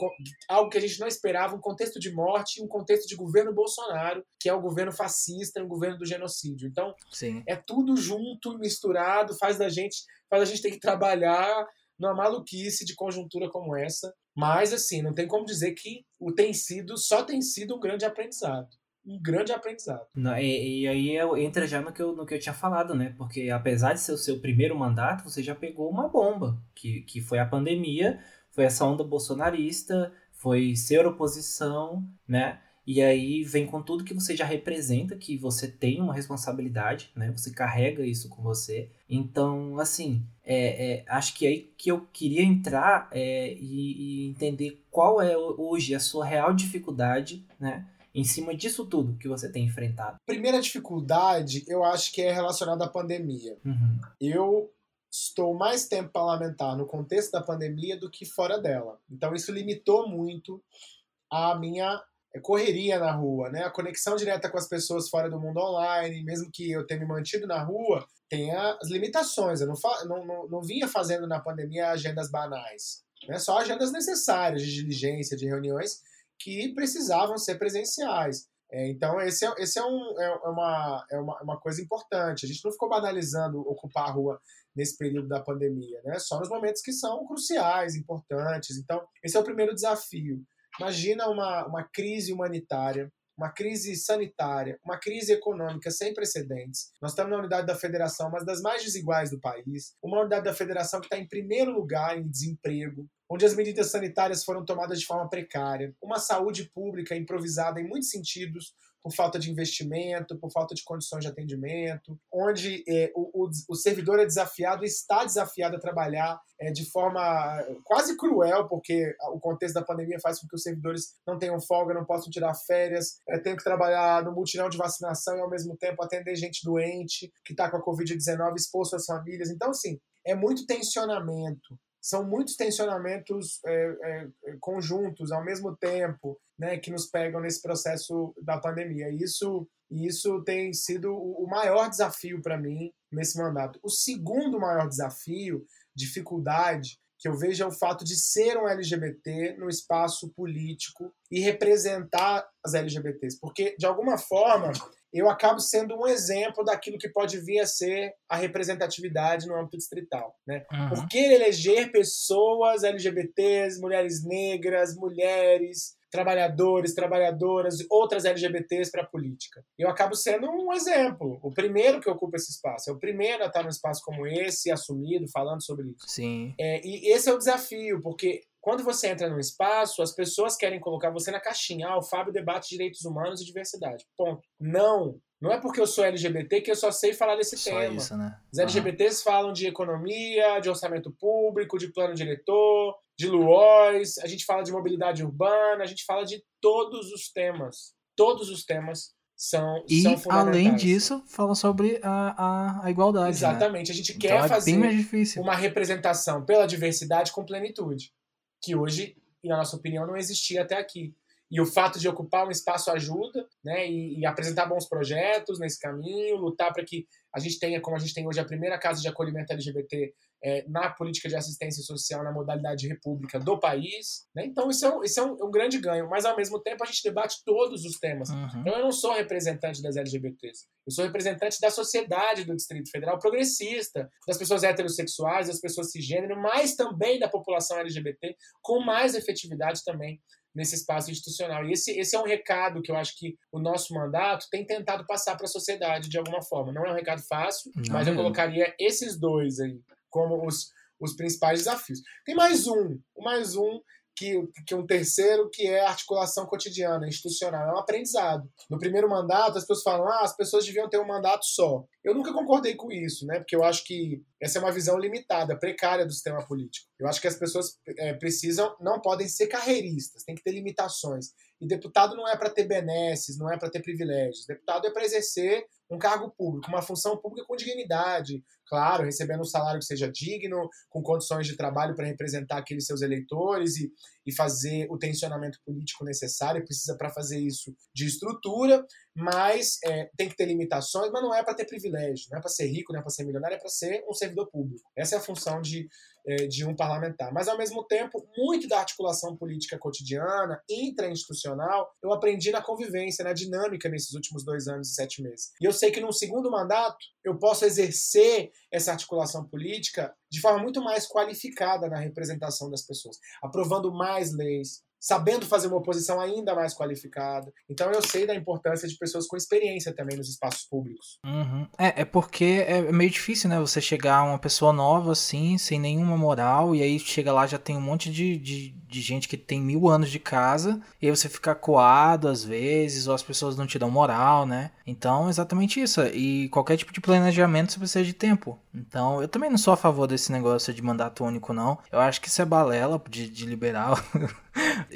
algo que a gente não esperava, um contexto de morte, um contexto de governo Bolsonaro, que é o governo fascista, um governo do genocídio. Então, Sim. é tudo junto, misturado, faz da gente, faz a gente ter que trabalhar numa maluquice de conjuntura como essa. Mas, assim, não tem como dizer que o tem sido, só tem sido um grande aprendizado. Um grande aprendizado. Não, e, e, aí entra já no que, eu, no que eu tinha falado, né? Porque apesar de ser o seu primeiro mandato, você já pegou uma bomba, que, que foi a pandemia, foi essa onda bolsonarista, foi ser oposição, né? E aí vem com tudo que você já representa, que você tem uma responsabilidade, né? Você carrega isso com você. Então, assim, é, é, acho que aí que eu queria entrar é, e, e, entender qual é hoje a sua real dificuldade, né? Em cima disso tudo que você tem enfrentado. Primeira dificuldade, eu acho que é relacionada à pandemia. Uhum. Eu estou mais tempo parlamentar no contexto da pandemia do que fora dela. Então, isso limitou muito a minha correria na rua, né? A conexão direta com as pessoas fora do mundo online, mesmo que eu tenha me mantido na rua, tem as limitações. Eu não, não, não, não vinha fazendo na pandemia agendas banais, né? Só agendas necessárias de diligência, de reuniões que precisavam ser presenciais. É, então, esse, é, esse é, um, é, é, uma, é uma, uma coisa importante. A gente não ficou banalizando ocupar a rua nesse período da pandemia, né? Só nos momentos que são cruciais, importantes. Então, esse é o primeiro desafio. Imagina uma, uma crise humanitária, uma crise sanitária, uma crise econômica sem precedentes. Nós estamos na unidade da federação, mas das mais desiguais do país. Uma unidade da federação que está em primeiro lugar em desemprego, onde as medidas sanitárias foram tomadas de forma precária, uma saúde pública improvisada em muitos sentidos, por falta de investimento, por falta de condições de atendimento, onde é, o, o, o, servidor é desafiado, está desafiado a trabalhar é, de forma quase cruel, porque o contexto da pandemia faz com que os servidores não tenham folga, não possam tirar férias, é, tenham que trabalhar no multirão de vacinação e ao mesmo tempo atender gente doente que está com a Covid-19 exposto às famílias. Então, assim, é muito tensionamento são muitos tensionamentos é, é, conjuntos ao mesmo tempo, né, que nos pegam nesse processo da pandemia. E isso, isso tem sido o maior desafio para mim nesse mandato. O segundo maior desafio, dificuldade, que eu vejo é o fato de ser um LGBT no espaço político e representar as LGBTs, porque de alguma forma eu acabo sendo um exemplo daquilo que pode vir a ser a representatividade no âmbito distrital. Né? Uhum. Por que eleger pessoas LGBTs, mulheres negras, mulheres, trabalhadores, trabalhadoras, outras LGBTs para a política. Eu acabo sendo um exemplo, o primeiro que ocupa esse espaço, é o primeiro a estar num espaço como esse, assumido, falando sobre isso. Sim. É, e esse é o desafio, porque quando você entra num espaço, as pessoas querem colocar você na caixinha. Ah, o Fábio debate direitos humanos e diversidade. Ponto. Não. Não é porque eu sou LGBT que eu só sei falar desse só tema. Isso, né? Os LGBTs uhum. falam de economia, de orçamento público, de plano diretor, de LUOS, a gente fala de mobilidade urbana, a gente fala de todos os temas. Todos os temas são, e, são além disso, fala sobre a, a, a igualdade. Né? Exatamente. Né? A gente então quer é fazer uma representação pela diversidade com plenitude que hoje, na nossa opinião, não existia até aqui. E o fato de ocupar um espaço ajuda, né? E, e apresentar bons projetos nesse caminho, lutar para que a gente tenha, como a gente tem hoje, a primeira casa de acolhimento LGBT é, na política de assistência social na modalidade de república do país. Né? Então, isso é, um, isso é um, um, grande ganho. Mas, ao mesmo tempo, a gente debate todos os temas. Uhum. Então, eu não sou representante das LGBTs. Eu sou representante da sociedade do Distrito Federal progressista, das pessoas heterossexuais, das pessoas cisgênero, mas também da população LGBT, com mais efetividade também nesse espaço institucional. E esse, esse é um recado que eu acho que o nosso mandato tem tentado passar para a sociedade de alguma forma. Não é um recado fácil, mas eu colocaria esses dois aí como os, os principais desafios. Tem mais um, mais um que, que um terceiro, que é a articulação cotidiana, institucional. É um aprendizado. No primeiro mandato, as pessoas falam, ah, as pessoas deviam ter um mandato só. Eu nunca concordei com isso, né? Porque eu acho que essa é uma visão limitada, precária do sistema político. Eu acho que as pessoas é, precisam, não podem ser carreiristas, tem que ter limitações. E deputado não é para ter benesses, não é para ter privilégios. Deputado é para exercer um cargo público, uma função pública com dignidade, claro, recebendo um salário que seja digno, com condições de trabalho para representar aqueles seus eleitores e, e fazer o tensionamento político necessário, precisa para fazer isso de estrutura, mas é, tem que ter limitações, mas não é para ter privilégio, não é para ser rico, não é para ser milionário, é para ser um servidor público. Essa é a função de, é, de um parlamentar. Mas, ao mesmo tempo, muito da articulação política cotidiana, intrainstitucional, eu aprendi na convivência, na dinâmica nesses últimos dois anos e sete meses. E eu sei que num segundo mandato eu posso exercer essa articulação política de forma muito mais qualificada na representação das pessoas, aprovando mais leis, sabendo fazer uma oposição ainda mais qualificada. Então eu sei da importância de pessoas com experiência também nos espaços públicos. Uhum. É, é porque é meio difícil, né? Você chegar uma pessoa nova assim, sem nenhuma moral, e aí chega lá já tem um monte de, de, de gente que tem mil anos de casa, e aí você fica coado às vezes, ou as pessoas não te dão moral, né? Então, exatamente isso. E qualquer tipo de planejamento você precisa de tempo. Então, eu também não sou a favor desse negócio de mandato único, não. Eu acho que isso é balela de, de liberal.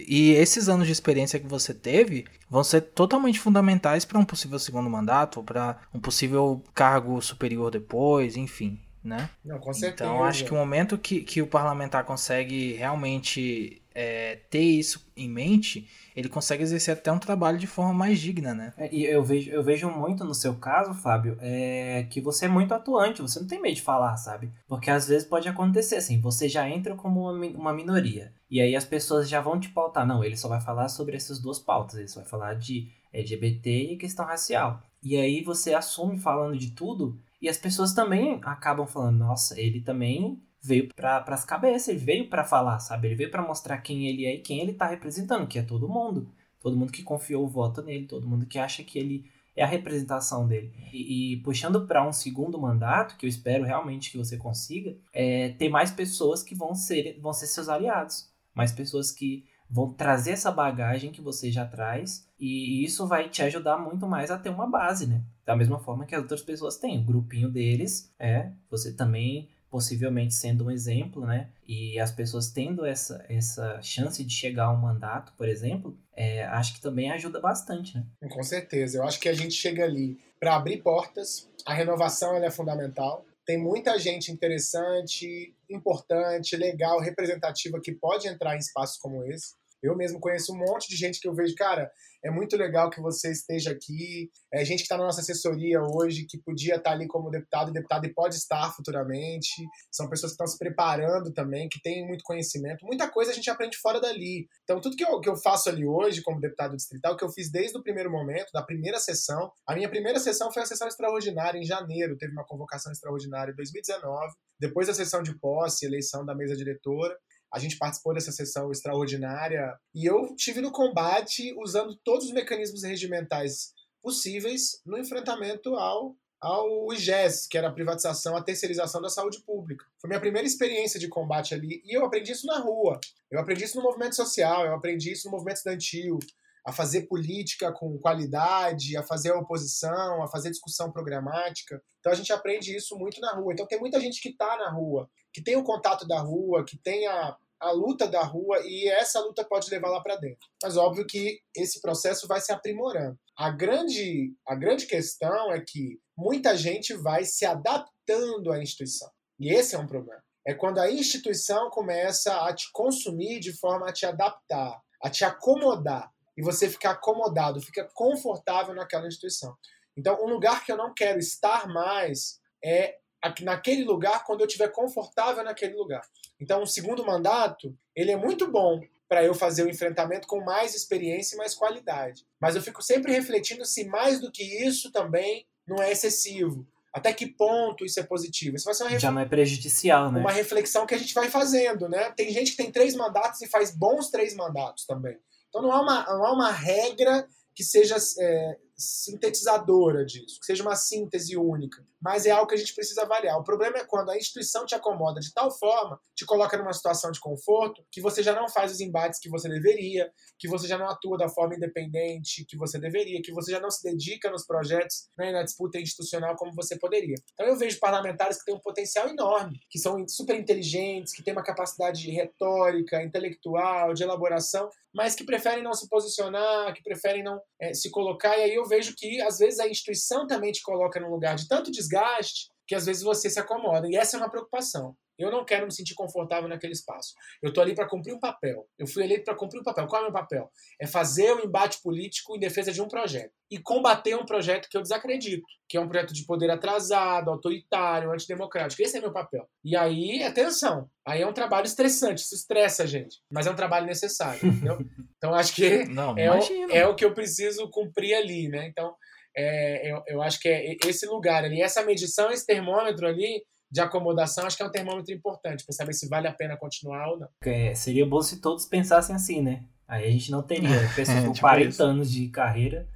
E esses anos de experiência que você teve vão ser totalmente fundamentais para um possível segundo mandato, para um possível cargo superior depois, enfim, né? Não, com certeza. Então acho que o momento que, que o parlamentar consegue realmente é, ter isso em mente, ele consegue exercer até um trabalho de forma mais digna, né? É, e eu vejo, eu vejo muito no seu caso, Fábio, é, que você é muito atuante, você não tem medo de falar, sabe? Porque às vezes pode acontecer assim, você já entra como uma, uma minoria, e aí as pessoas já vão te pautar. Não, ele só vai falar sobre essas duas pautas, ele só vai falar de LGBT e questão racial. E aí você assume falando de tudo, e as pessoas também acabam falando, nossa, ele também veio para as cabeças, ele veio para falar, sabe? Ele veio para mostrar quem ele é e quem ele tá representando, que é todo mundo. Todo mundo que confiou o voto nele, todo mundo que acha que ele é a representação dele. E, e puxando para um segundo mandato, que eu espero realmente que você consiga, é ter mais pessoas que vão ser, vão ser seus aliados. Mais pessoas que vão trazer essa bagagem que você já traz e isso vai te ajudar muito mais a ter uma base, né? Da mesma forma que as outras pessoas têm. O grupinho deles é você também possivelmente sendo um exemplo, né? E as pessoas tendo essa, essa chance de chegar a um mandato, por exemplo, é, acho que também ajuda bastante, né? Com certeza. Eu acho que a gente chega ali para abrir portas. A renovação é fundamental. Tem muita gente interessante, importante, legal, representativa que pode entrar em espaços como esse. Eu mesmo conheço um monte de gente que eu vejo, cara, é muito legal que você esteja aqui. É gente que está na nossa assessoria hoje, que podia estar tá ali como deputado e deputado e pode estar futuramente. São pessoas que estão se preparando também, que têm muito conhecimento. Muita coisa a gente aprende fora dali. Então, tudo que eu, que eu faço ali hoje como deputado distrital, que eu fiz desde o primeiro momento, da primeira sessão. A minha primeira sessão foi a sessão extraordinária, em janeiro. Teve uma convocação extraordinária em 2019. Depois da sessão de posse, eleição da mesa diretora. A gente participou dessa sessão extraordinária e eu tive no combate usando todos os mecanismos regimentais possíveis no enfrentamento ao ao IGES, que era a privatização, a terceirização da saúde pública. Foi minha primeira experiência de combate ali e eu aprendi isso na rua. Eu aprendi isso no movimento social, eu aprendi isso no movimento estudantil, a fazer política com qualidade, a fazer oposição, a fazer discussão programática. Então a gente aprende isso muito na rua. Então tem muita gente que está na rua, que tem o contato da rua, que tem a, a luta da rua e essa luta pode levar lá para dentro. Mas óbvio que esse processo vai se aprimorando. A grande, a grande questão é que muita gente vai se adaptando à instituição. E esse é um problema. É quando a instituição começa a te consumir de forma a te adaptar, a te acomodar. E você fica acomodado, fica confortável naquela instituição. Então, um lugar que eu não quero estar mais é naquele lugar quando eu estiver confortável naquele lugar. Então, o segundo mandato, ele é muito bom para eu fazer o enfrentamento com mais experiência e mais qualidade. Mas eu fico sempre refletindo se mais do que isso também não é excessivo. Até que ponto isso é positivo? Isso vai ser uma Já não é prejudicial, né? Uma reflexão que a gente vai fazendo, né? Tem gente que tem três mandatos e faz bons três mandatos também. Então não há uma, não há uma regra que seja é, sintetizadora disso, que seja uma síntese única. Mas é algo que a gente precisa avaliar. O problema é quando a instituição te acomoda de tal forma, te coloca numa situação de conforto, que você já não faz os embates que você deveria, que você já não atua da forma independente que você deveria, que você já não se dedica nos projetos, né, na disputa institucional como você poderia. Então eu vejo parlamentares que têm um potencial enorme, que são super inteligentes, que têm uma capacidade retórica, intelectual, de elaboração, mas que preferem não se posicionar, que preferem não é, se colocar. E aí eu vejo que, às vezes, a instituição também te coloca num lugar de tanto desgaste que, às vezes, você se acomoda. E essa é uma preocupação. Eu não quero me sentir confortável naquele espaço. Eu estou ali para cumprir um papel. Eu fui eleito para cumprir um papel. Qual é o meu papel? É fazer o um embate político em defesa de um projeto. E combater um projeto que eu desacredito, que é um projeto de poder atrasado, autoritário, antidemocrático. Esse é meu papel. E aí, atenção, aí é um trabalho estressante, isso estressa a gente. Mas é um trabalho necessário, entendeu? Então acho que não, é, o, é o que eu preciso cumprir ali, né? Então, é, eu, eu acho que é esse lugar ali, essa medição, esse termômetro ali, de acomodação, acho que é um termômetro importante para saber se vale a pena continuar ou não. É, seria bom se todos pensassem assim, né? Aí a gente não teria pessoas com tipo 40 isso. anos de carreira,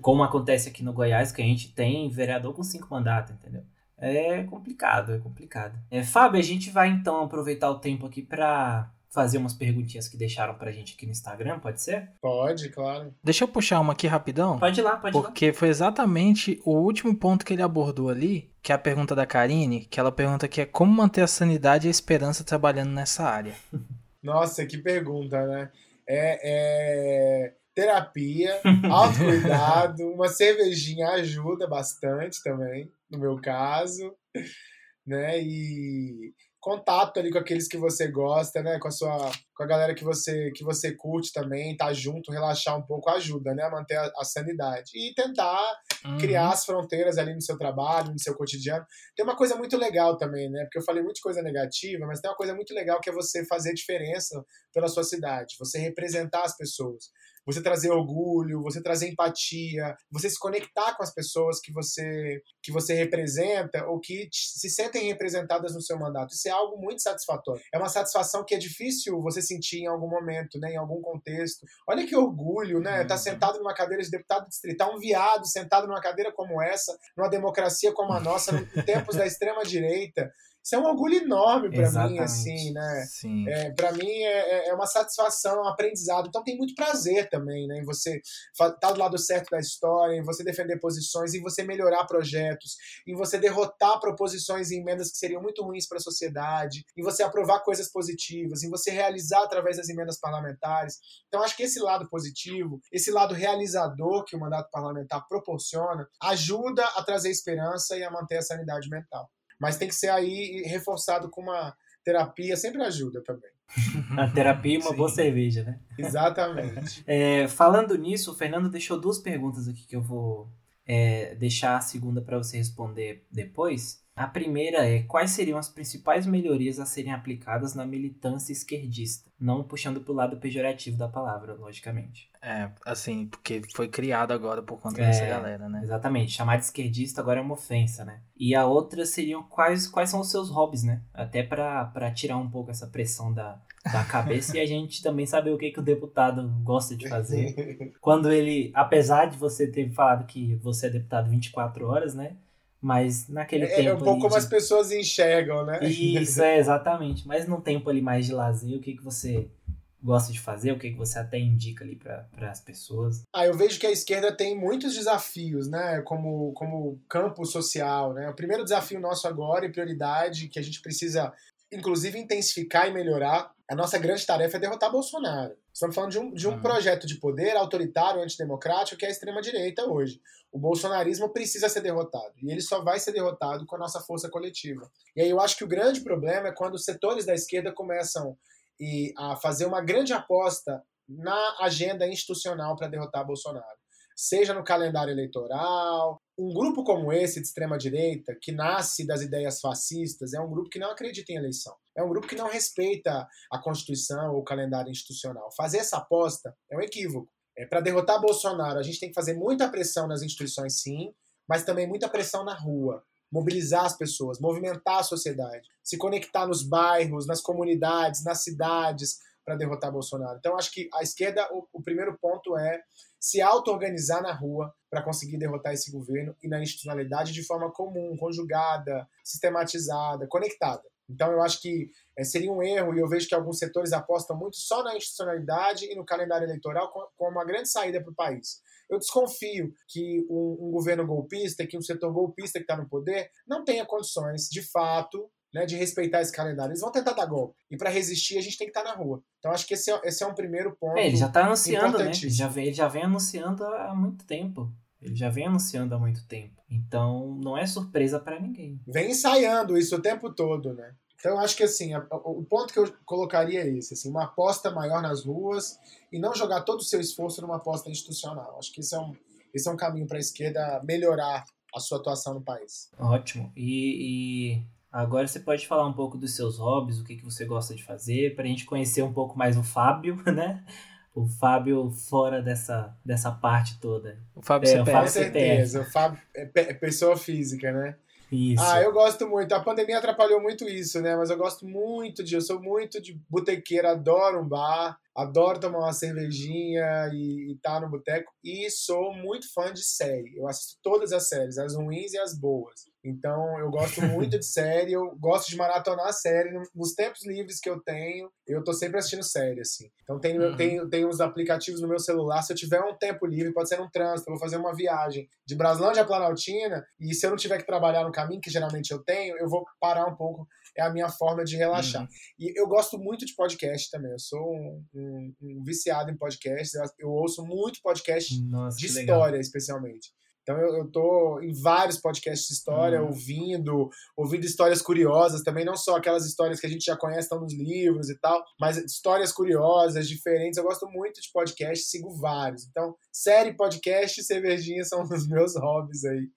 como acontece aqui no Goiás, que a gente tem vereador com cinco mandatos, entendeu? É complicado, é complicado. É, Fábio, a gente vai então aproveitar o tempo aqui para fazer umas perguntinhas que deixaram pra gente aqui no Instagram, pode ser? Pode, claro. Deixa eu puxar uma aqui rapidão. Pode ir lá, pode ir lá. Porque foi exatamente o último ponto que ele abordou ali, que é a pergunta da Karine, que ela pergunta que é como manter a sanidade e a esperança trabalhando nessa área. Nossa, que pergunta, né? É, é... terapia, autocuidado, uma cervejinha ajuda bastante também, no meu caso, né? E contato ali com aqueles que você gosta, né? Com a sua, com a galera que você que você curte também, tá junto, relaxar um pouco ajuda, né? A manter a, a sanidade e tentar uhum. criar as fronteiras ali no seu trabalho, no seu cotidiano. Tem uma coisa muito legal também, né? Porque eu falei muita coisa negativa, mas tem uma coisa muito legal que é você fazer diferença pela sua cidade, você representar as pessoas você trazer orgulho, você trazer empatia, você se conectar com as pessoas que você que você representa ou que se sentem representadas no seu mandato. Isso é algo muito satisfatório. É uma satisfação que é difícil você sentir em algum momento, né, em algum contexto. Olha que orgulho, né? Tá uhum. sentado numa cadeira de deputado distrital, um viado sentado numa cadeira como essa, numa democracia como a nossa, em tempos da extrema direita Isso é um orgulho enorme para mim, assim, né? Sim. É, para mim é, é, é uma satisfação, um aprendizado. Então tem muito prazer também, né? Em você estar tá do lado certo da história, em você defender posições, em você melhorar projetos, em você derrotar proposições e emendas que seriam muito ruins para a sociedade, em você aprovar coisas positivas, em você realizar através das emendas parlamentares. Então acho que esse lado positivo, esse lado realizador que o mandato parlamentar proporciona, ajuda a trazer esperança e a manter a sanidade mental. Mas tem que ser aí reforçado com uma terapia, sempre ajuda também. A terapia e uma Sim. boa cerveja, né? Exatamente. é, falando nisso, o Fernando deixou duas perguntas aqui que eu vou é, deixar a segunda para você responder depois. A primeira é quais seriam as principais melhorias a serem aplicadas na militância esquerdista, não puxando para o lado pejorativo da palavra, logicamente. É, assim, porque foi criado agora por conta é, dessa galera, né? Exatamente, chamar de esquerdista agora é uma ofensa, né? E a outra seriam quais, quais são os seus hobbies, né? Até para tirar um pouco essa pressão da, da cabeça e a gente também saber o que, que o deputado gosta de fazer. Quando ele, apesar de você ter falado que você é deputado 24 horas, né? Mas naquele é, tempo. É um pouco como de... as pessoas enxergam, né? Isso, é, exatamente. Mas num tempo ali mais de lazer, o que, que você gosta de fazer? O que, que você até indica ali para as pessoas? Ah, eu vejo que a esquerda tem muitos desafios, né? Como, como campo social, né? O primeiro desafio nosso agora e prioridade que a gente precisa, inclusive, intensificar e melhorar a nossa grande tarefa é derrotar Bolsonaro. Estamos falando de um, de um uhum. projeto de poder autoritário, antidemocrático, que é a extrema-direita hoje. O bolsonarismo precisa ser derrotado. E ele só vai ser derrotado com a nossa força coletiva. E aí eu acho que o grande problema é quando os setores da esquerda começam e, a fazer uma grande aposta na agenda institucional para derrotar Bolsonaro. Seja no calendário eleitoral, um grupo como esse de extrema direita, que nasce das ideias fascistas, é um grupo que não acredita em eleição. É um grupo que não respeita a Constituição ou o calendário institucional. Fazer essa aposta é um equívoco. É, Para derrotar Bolsonaro, a gente tem que fazer muita pressão nas instituições, sim, mas também muita pressão na rua. Mobilizar as pessoas, movimentar a sociedade, se conectar nos bairros, nas comunidades, nas cidades, para derrotar Bolsonaro. Então, acho que a esquerda, o, o primeiro ponto é se auto-organizar na rua para conseguir derrotar esse governo e na institucionalidade de forma comum, conjugada, sistematizada, conectada. Então, eu acho que é, seria um erro, e eu vejo que alguns setores apostam muito só na institucionalidade e no calendário eleitoral como uma grande saída para o país. Eu desconfio que um, um, governo golpista, que um setor golpista que está no poder, não tenha condições, de fato, né, de respeitar esse calendário. Eles vão tentar dar golpe. E para resistir, a gente tem que estar tá na rua. Então acho que esse é, esse é um primeiro ponto. É, ele já está anunciando, né? Ele já, vem, ele já vem anunciando há muito tempo. Ele já vem anunciando há muito tempo. Então não é surpresa para ninguém. Vem ensaiando isso o tempo todo, né? Então acho que assim, a, o ponto que eu colocaria é esse, assim, uma aposta maior nas ruas e não jogar todo o seu esforço numa aposta institucional. Acho que esse é um, esse é um caminho para a esquerda melhorar a sua atuação no país. Ótimo. E, e, agora você pode falar um pouco dos seus hobbies, o que, que você gosta de fazer, para a gente conhecer um pouco mais o Fábio, né? O Fábio fora dessa, dessa parte toda. O Fábio é, o Fábio Com certeza, o Fábio é, é pessoa física, né? Isso. Ah, eu gosto muito. A pandemia atrapalhou muito isso, né? Mas eu gosto muito de. Eu sou muito de botequeira, adoro um bar, adoro tomar uma cervejinha e estar tá no boteco. E sou muito fã de série. Eu assisto todas as séries, as ruins e as boas. Então, eu gosto muito de série, eu gosto de maratonar série. Nos tempos livres que eu tenho, eu tô sempre assistindo série, assim. Então, tem, uhum. tem, tem uns aplicativos no meu celular. Se eu tiver um tempo livre, pode ser um trânsito, eu vou fazer uma viagem de Braslândia a Planaltina, e se eu não tiver que trabalhar no caminho, que geralmente eu tenho, eu vou parar um pouco. É a minha forma de relaxar. Uhum. E eu gosto muito de podcast também. Eu sou um, um, um viciado em podcasts. Eu, eu ouço muito podcast Nossa, de história, legal. especialmente. Então eu, eu tô em vários podcasts de história, uhum. ouvindo, ouvindo histórias curiosas também, não só aquelas histórias que a gente já conhece, estão nos livros e tal, mas histórias curiosas, diferentes. Eu gosto muito de podcast, sigo vários. Então, série, podcast e cervejinha são os meus hobbies aí.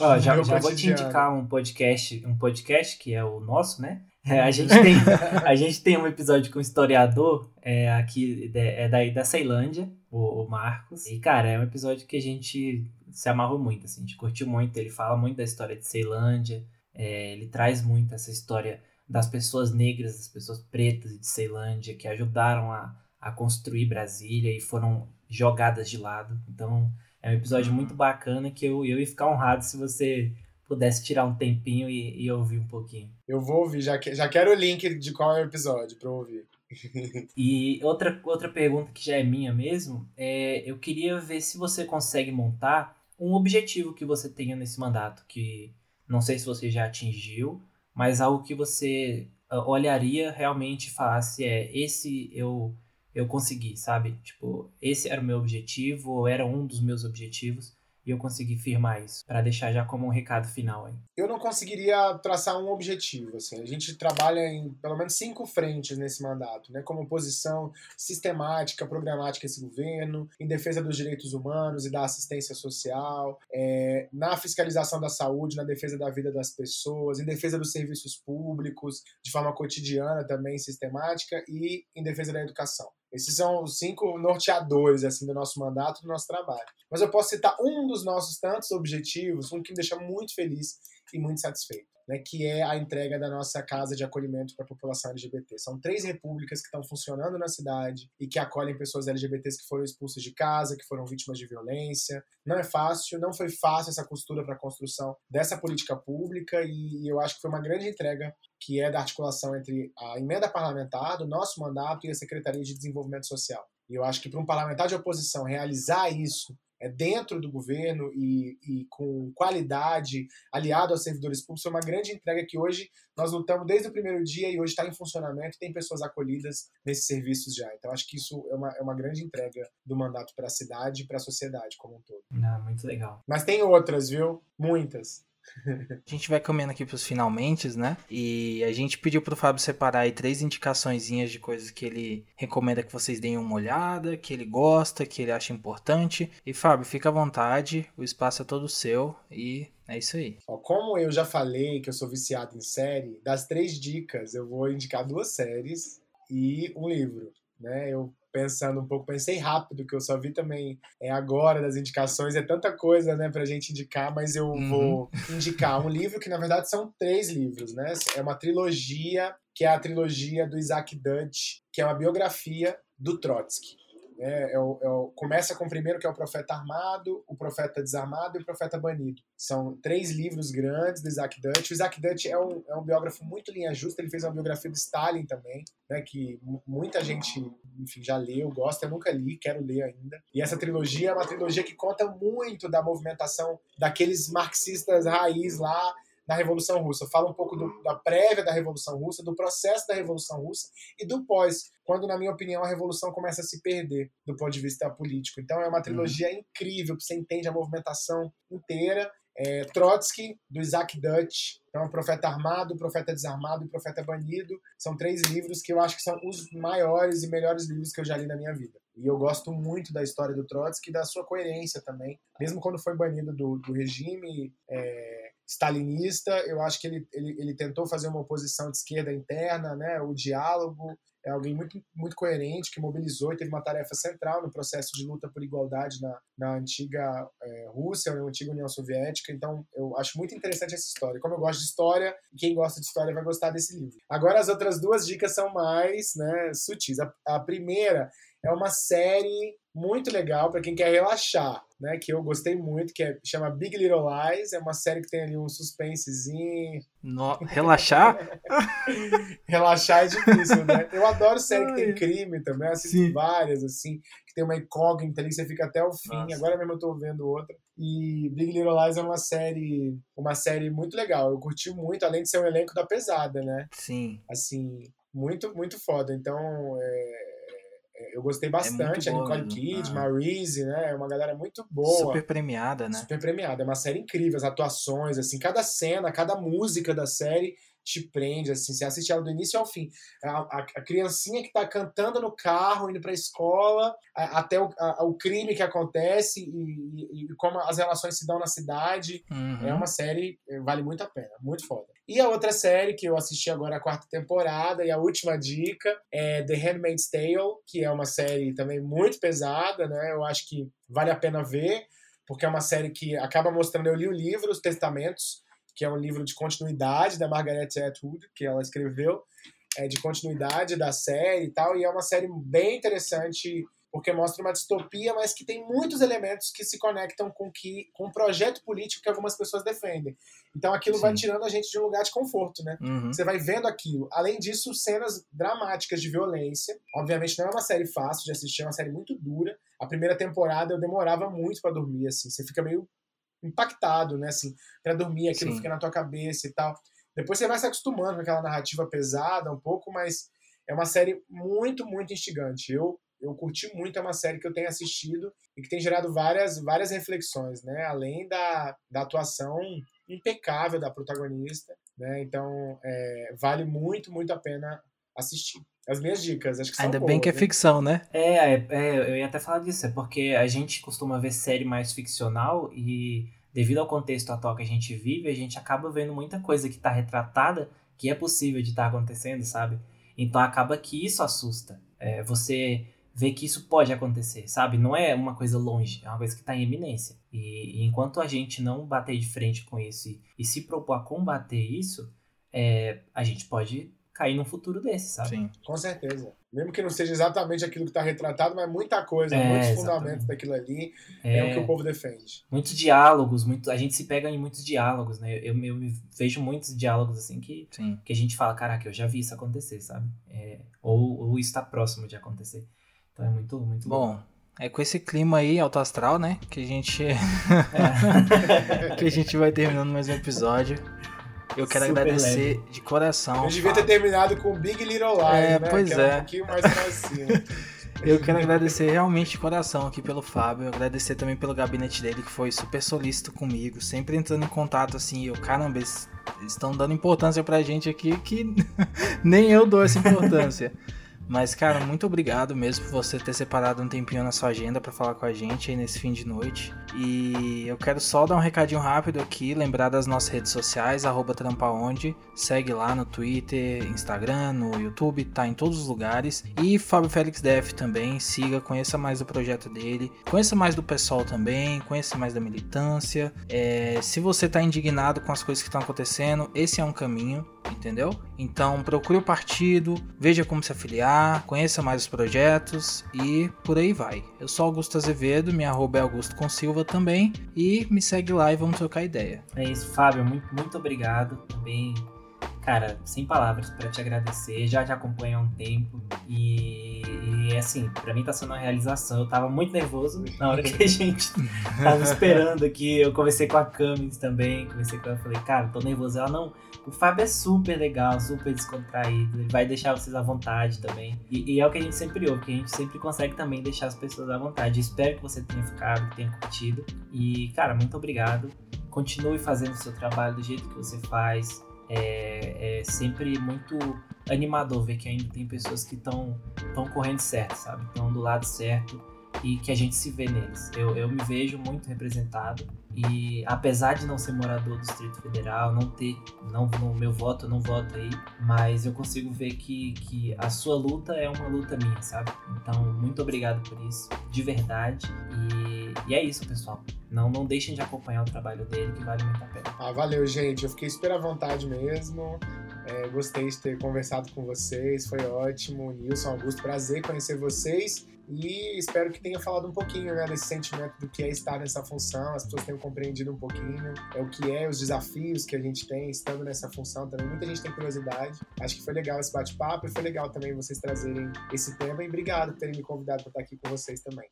Ó, já, já vou te indicar um podcast, um podcast que é o nosso, né? É, a, gente tem, a gente tem um episódio com um historiador é, aqui, é daí da Ceilândia, o, o Marcos. E, cara, é um episódio que a gente se amarrou muito, assim, a gente curtiu muito. Ele fala muito da história de Ceilândia, é, ele traz muito essa história das pessoas negras, das pessoas pretas de Ceilândia que ajudaram a, a construir Brasília e foram jogadas de lado. Então, é um episódio muito bacana que eu, eu ia ficar honrado se você pudesse tirar um tempinho e, e ouvir um pouquinho. Eu vou ouvir, já, que, já quero o link de qual é o episódio para ouvir. e outra, outra pergunta que já é minha mesmo, é, eu queria ver se você consegue montar um objetivo que você tenha nesse mandato, que não sei se você já atingiu, mas algo que você ah, olharia realmente e falasse, é, esse eu eu consegui, sabe? Tipo, esse era o meu objetivo, era um dos meus objetivos, e eu consegui firmar isso, para deixar já como um recado final aí. Eu não conseguiria traçar um objetivo, assim. A gente trabalha em pelo menos cinco frentes nesse mandato, né? Como oposição sistemática, programática esse governo, em defesa dos direitos humanos e da assistência social, é, na fiscalização da saúde, na defesa da vida das pessoas, em defesa dos serviços públicos, de forma cotidiana também, sistemática, e em defesa da educação. Esses são os cinco norteadores assim do nosso mandato, do nosso trabalho. Mas eu posso citar um dos nossos tantos objetivos, um que me deixa muito feliz e muito satisfeito, né, que é a entrega da nossa casa de acolhimento para a população LGBT. São três repúblicas que estão funcionando na cidade e que acolhem pessoas LGBTs que foram expulsas de casa, que foram vítimas de violência. Não é fácil, não foi fácil essa costura para a construção dessa política pública e eu acho que foi uma grande entrega que é da articulação entre a emenda parlamentar do nosso mandato e a Secretaria de Desenvolvimento Social. E eu acho que para um parlamentar de oposição realizar isso é, dentro do governo e, e, com qualidade, aliado aos servidores públicos, é uma grande entrega que hoje nós lutamos desde o primeiro dia e hoje está em funcionamento e tem pessoas acolhidas nesses serviços já. Então, acho que isso é uma, é uma grande entrega do mandato para a cidade e para a sociedade como um todo. Ah, muito legal. Mas tem outras, viu? Muitas. A gente vai caminhando aqui pros finalmente, né? E a gente pediu pro Fábio separar aí três indicaçõezinhas de coisas que ele recomenda que vocês deem uma olhada, que ele gosta, que ele acha importante. E Fábio, fica à vontade, o espaço é todo seu e é isso aí. Como eu já falei que eu sou viciado em série, das três dicas eu vou indicar duas séries e um livro. Né? Eu pensando um pouco, pensei rápido, que eu só vi também é, agora das indicações, é tanta coisa, né, pra gente indicar, mas eu uhum. vou indicar um livro que, na verdade, são três livros, né? É uma trilogia, que é a trilogia do Isaac Dutch, que é uma biografia do Trotsky. É, é é o, começa com o primeiro, que é o Profeta Armado, o Profeta Desarmado e o Profeta Banido. São três livros grandes do Isaac Dutch. O Isaac Dutch é um, é um biógrafo muito linha justa, ele fez uma biografia do Stalin também, né, que muita gente enfim, já leu, gosta, eu nunca li, quero ler ainda. E essa trilogia é uma trilogia que conta muito da movimentação daqueles marxistas raiz lá, da Revolução Russa. Fala um pouco do, da prévia da Revolução Russa, do processo da Revolução Russa e do pós, quando, na minha opinião, a Revolução começa a se perder do ponto de vista político. Então é uma trilogia uhum. incrível, que você entende a movimentação inteira. É, Trotsky, do Isaac Dutch, então, Profeta Armado, Profeta Desarmado e Profeta Banido. São três livros que eu acho que são os maiores e melhores livros que eu já li na minha vida. E eu gosto muito da história do Trotsky e da sua coerência também. Mesmo quando foi banido do, do regime, é, stalinista. Eu acho que ele, ele, ele tentou fazer uma oposição de esquerda interna, né, o diálogo. É alguém muito, muito coerente, que mobilizou e teve uma tarefa central no processo de luta por igualdade na, na antiga é, Rússia, na antiga União Soviética. Então, eu acho muito interessante essa história. Como eu gosto de história, quem gosta de história vai gostar desse livro. Agora, as outras duas dicas são mais né, sutis. A, a primeira é uma série muito legal para quem quer relaxar, né? Que eu gostei muito, que é, chama Big Little Lies, é uma série que tem ali um suspensezinho. No... Relaxar? relaxar é difícil, né? Eu adoro série que tem crime também, assisto Sim. várias, assim, que tem uma incógnita ali que você fica até o fim. Nossa. Agora mesmo eu tô vendo outra. E Big Little Lies é uma série, uma série muito legal. Eu curti muito, além de ser um elenco da pesada, né? Sim. Assim, muito, muito foda. Então, é eu gostei é bastante. É a Nicole Kidman, ah. Marise, né? É uma galera muito boa. Super premiada, né? Super premiada. É uma série incrível, as atuações, assim, cada cena, cada música da série te prende, assim, você assiste ela do início ao fim. A, a, a criancinha que tá cantando no carro, indo pra escola, a, até o, o crime que acontece e, e, e, como as relações se dão na cidade. Uhum. É uma série, eh, vale muito a pena, muito foda. E a outra série que eu assisti agora a quarta temporada e a última dica é The Handmaid's Tale, que é uma série também muito pesada, né? Eu acho que vale a pena ver, porque é uma série que acaba mostrando, eu li o livro, Os Testamentos, que é um livro de continuidade da Margaret Atwood, que ela escreveu, é de continuidade da série e tal, e é uma série bem interessante porque mostra uma distopia, mas que tem muitos elementos que se conectam com que com o projeto político que algumas pessoas defendem. Então aquilo Sim. vai tirando a gente de um lugar de conforto, né? Uhum. Você vai vendo aquilo. Além disso, cenas dramáticas de violência. Obviamente não é uma série fácil de assistir, é uma série muito dura. A primeira temporada eu demorava muito para dormir, assim. Você fica meio impactado, né? Assim, para dormir, aquilo Sim. fica na tua cabeça e tal. Depois você vai se acostumando com aquela narrativa pesada um pouco, mas é uma série muito, muito instigante. Eu eu curti muito, é uma série que eu tenho assistido e que tem gerado várias, várias reflexões, né? Além da, da atuação impecável da protagonista, né? Então, é, vale muito, muito a pena assistir. As minhas dicas, acho que são Ainda boas, bem que é ficção, né? É, é, é, eu ia até falar disso, é porque a gente costuma ver série mais ficcional e devido ao contexto atual que a gente vive, a gente acaba vendo muita coisa que está retratada que é possível de estar tá acontecendo, sabe? Então acaba que isso assusta. É, você vê que isso pode acontecer, sabe? Não é uma coisa longe, é uma coisa que está em eminência. E, e, enquanto a gente não bater de frente com isso e, e se propor a combater isso, é, a gente pode cair num futuro desse, sabe? Sim, com certeza. Mesmo que não seja exatamente aquilo que está retratado, mas muita coisa, é, muitos exatamente. fundamentos daquilo ali é, é, o que o povo defende. Muitos diálogos, muito, a gente se pega em muitos diálogos, né? Eu, eu, vejo muitos diálogos assim que, que a gente fala, caraca, eu já vi isso acontecer, sabe? É, ou, ou está próximo de acontecer. Então é muito, muito bom. É com esse clima aí, alto astral, né? Que a gente. É. que a gente vai terminando mais um episódio. Eu quero Super agradecer leve. de coração. Eu devia ter terminado com Big Little Lies, é, né? Pois é. Um pouquinho mais pra cima. Eu quero agradecer realmente de coração aqui pelo Fábio, agradecer também pelo gabinete dele, que foi super solícito comigo, sempre entrando em contato assim, eu, caramba, eles estão dando importância pra gente aqui que nem eu dou essa importância. Mas, cara, muito obrigado mesmo por você ter separado um tempinho na sua agenda para falar com a gente aí nesse fim de noite. E eu quero só dar um recadinho rápido aqui, lembrar das nossas redes sociais, trampaonde. Segue lá no Twitter, Instagram, no YouTube, tá em todos os lugares. E Fábio Félix Def também, siga, conheça mais do projeto dele, conheça mais do pessoal também, conheça mais da militância. É, se você tá indignado com as coisas que estão acontecendo, esse é um caminho entendeu? Então procure o partido, veja como se afiliar, conheça mais os projetos e por aí vai. Eu sou Augusto Azevedo, minha arroba é Augusto com Silva também e me segue lá e vamos trocar ideia. É isso, Fábio, muito, muito obrigado também. Cara, sem palavras para te agradecer, já te acompanho há um tempo e, e assim, para mim tá sendo uma realização. Eu tava muito nervoso na hora que a gente tava esperando aqui. Eu conversei com a Camis também, conversei com ela, falei, cara, tô nervoso. Ela não, o Fábio é super legal, super descontraído, ele vai deixar vocês à vontade também. E, e, é o que a gente sempre ouve, que a gente sempre consegue também deixar as pessoas à vontade. Espero que você tenha ficado, que tenha curtido. E, cara, muito obrigado. Continue fazendo o seu trabalho do jeito que você faz. É, é sempre muito animador ver que ainda tem pessoas que estão correndo certo, sabe? Estão do lado certo e que a gente se vê neles. Eu, eu me vejo muito representado e apesar de não ser morador do Distrito Federal, não ter, não no meu voto, eu não voto aí, mas eu consigo ver que, que a sua luta é uma luta minha, sabe? Então, muito obrigado por isso, de verdade. E, e é isso, pessoal. Não, não deixem de acompanhar o trabalho dele, que vale muito a pena. Ah, valeu, gente. Eu fiquei super à vontade mesmo. É, gostei de ter conversado com vocês, foi ótimo. Nilson Augusto, prazer conhecer vocês. E espero que tenha falado um pouquinho né, desse sentimento do que é estar nessa função, as pessoas tenham compreendido um pouquinho é o que é, os desafios que a gente tem estando nessa função também. Muita gente tem curiosidade. Acho que foi legal esse bate-papo e foi legal também vocês trazerem esse tema. E obrigado por terem me convidado para estar aqui com vocês também.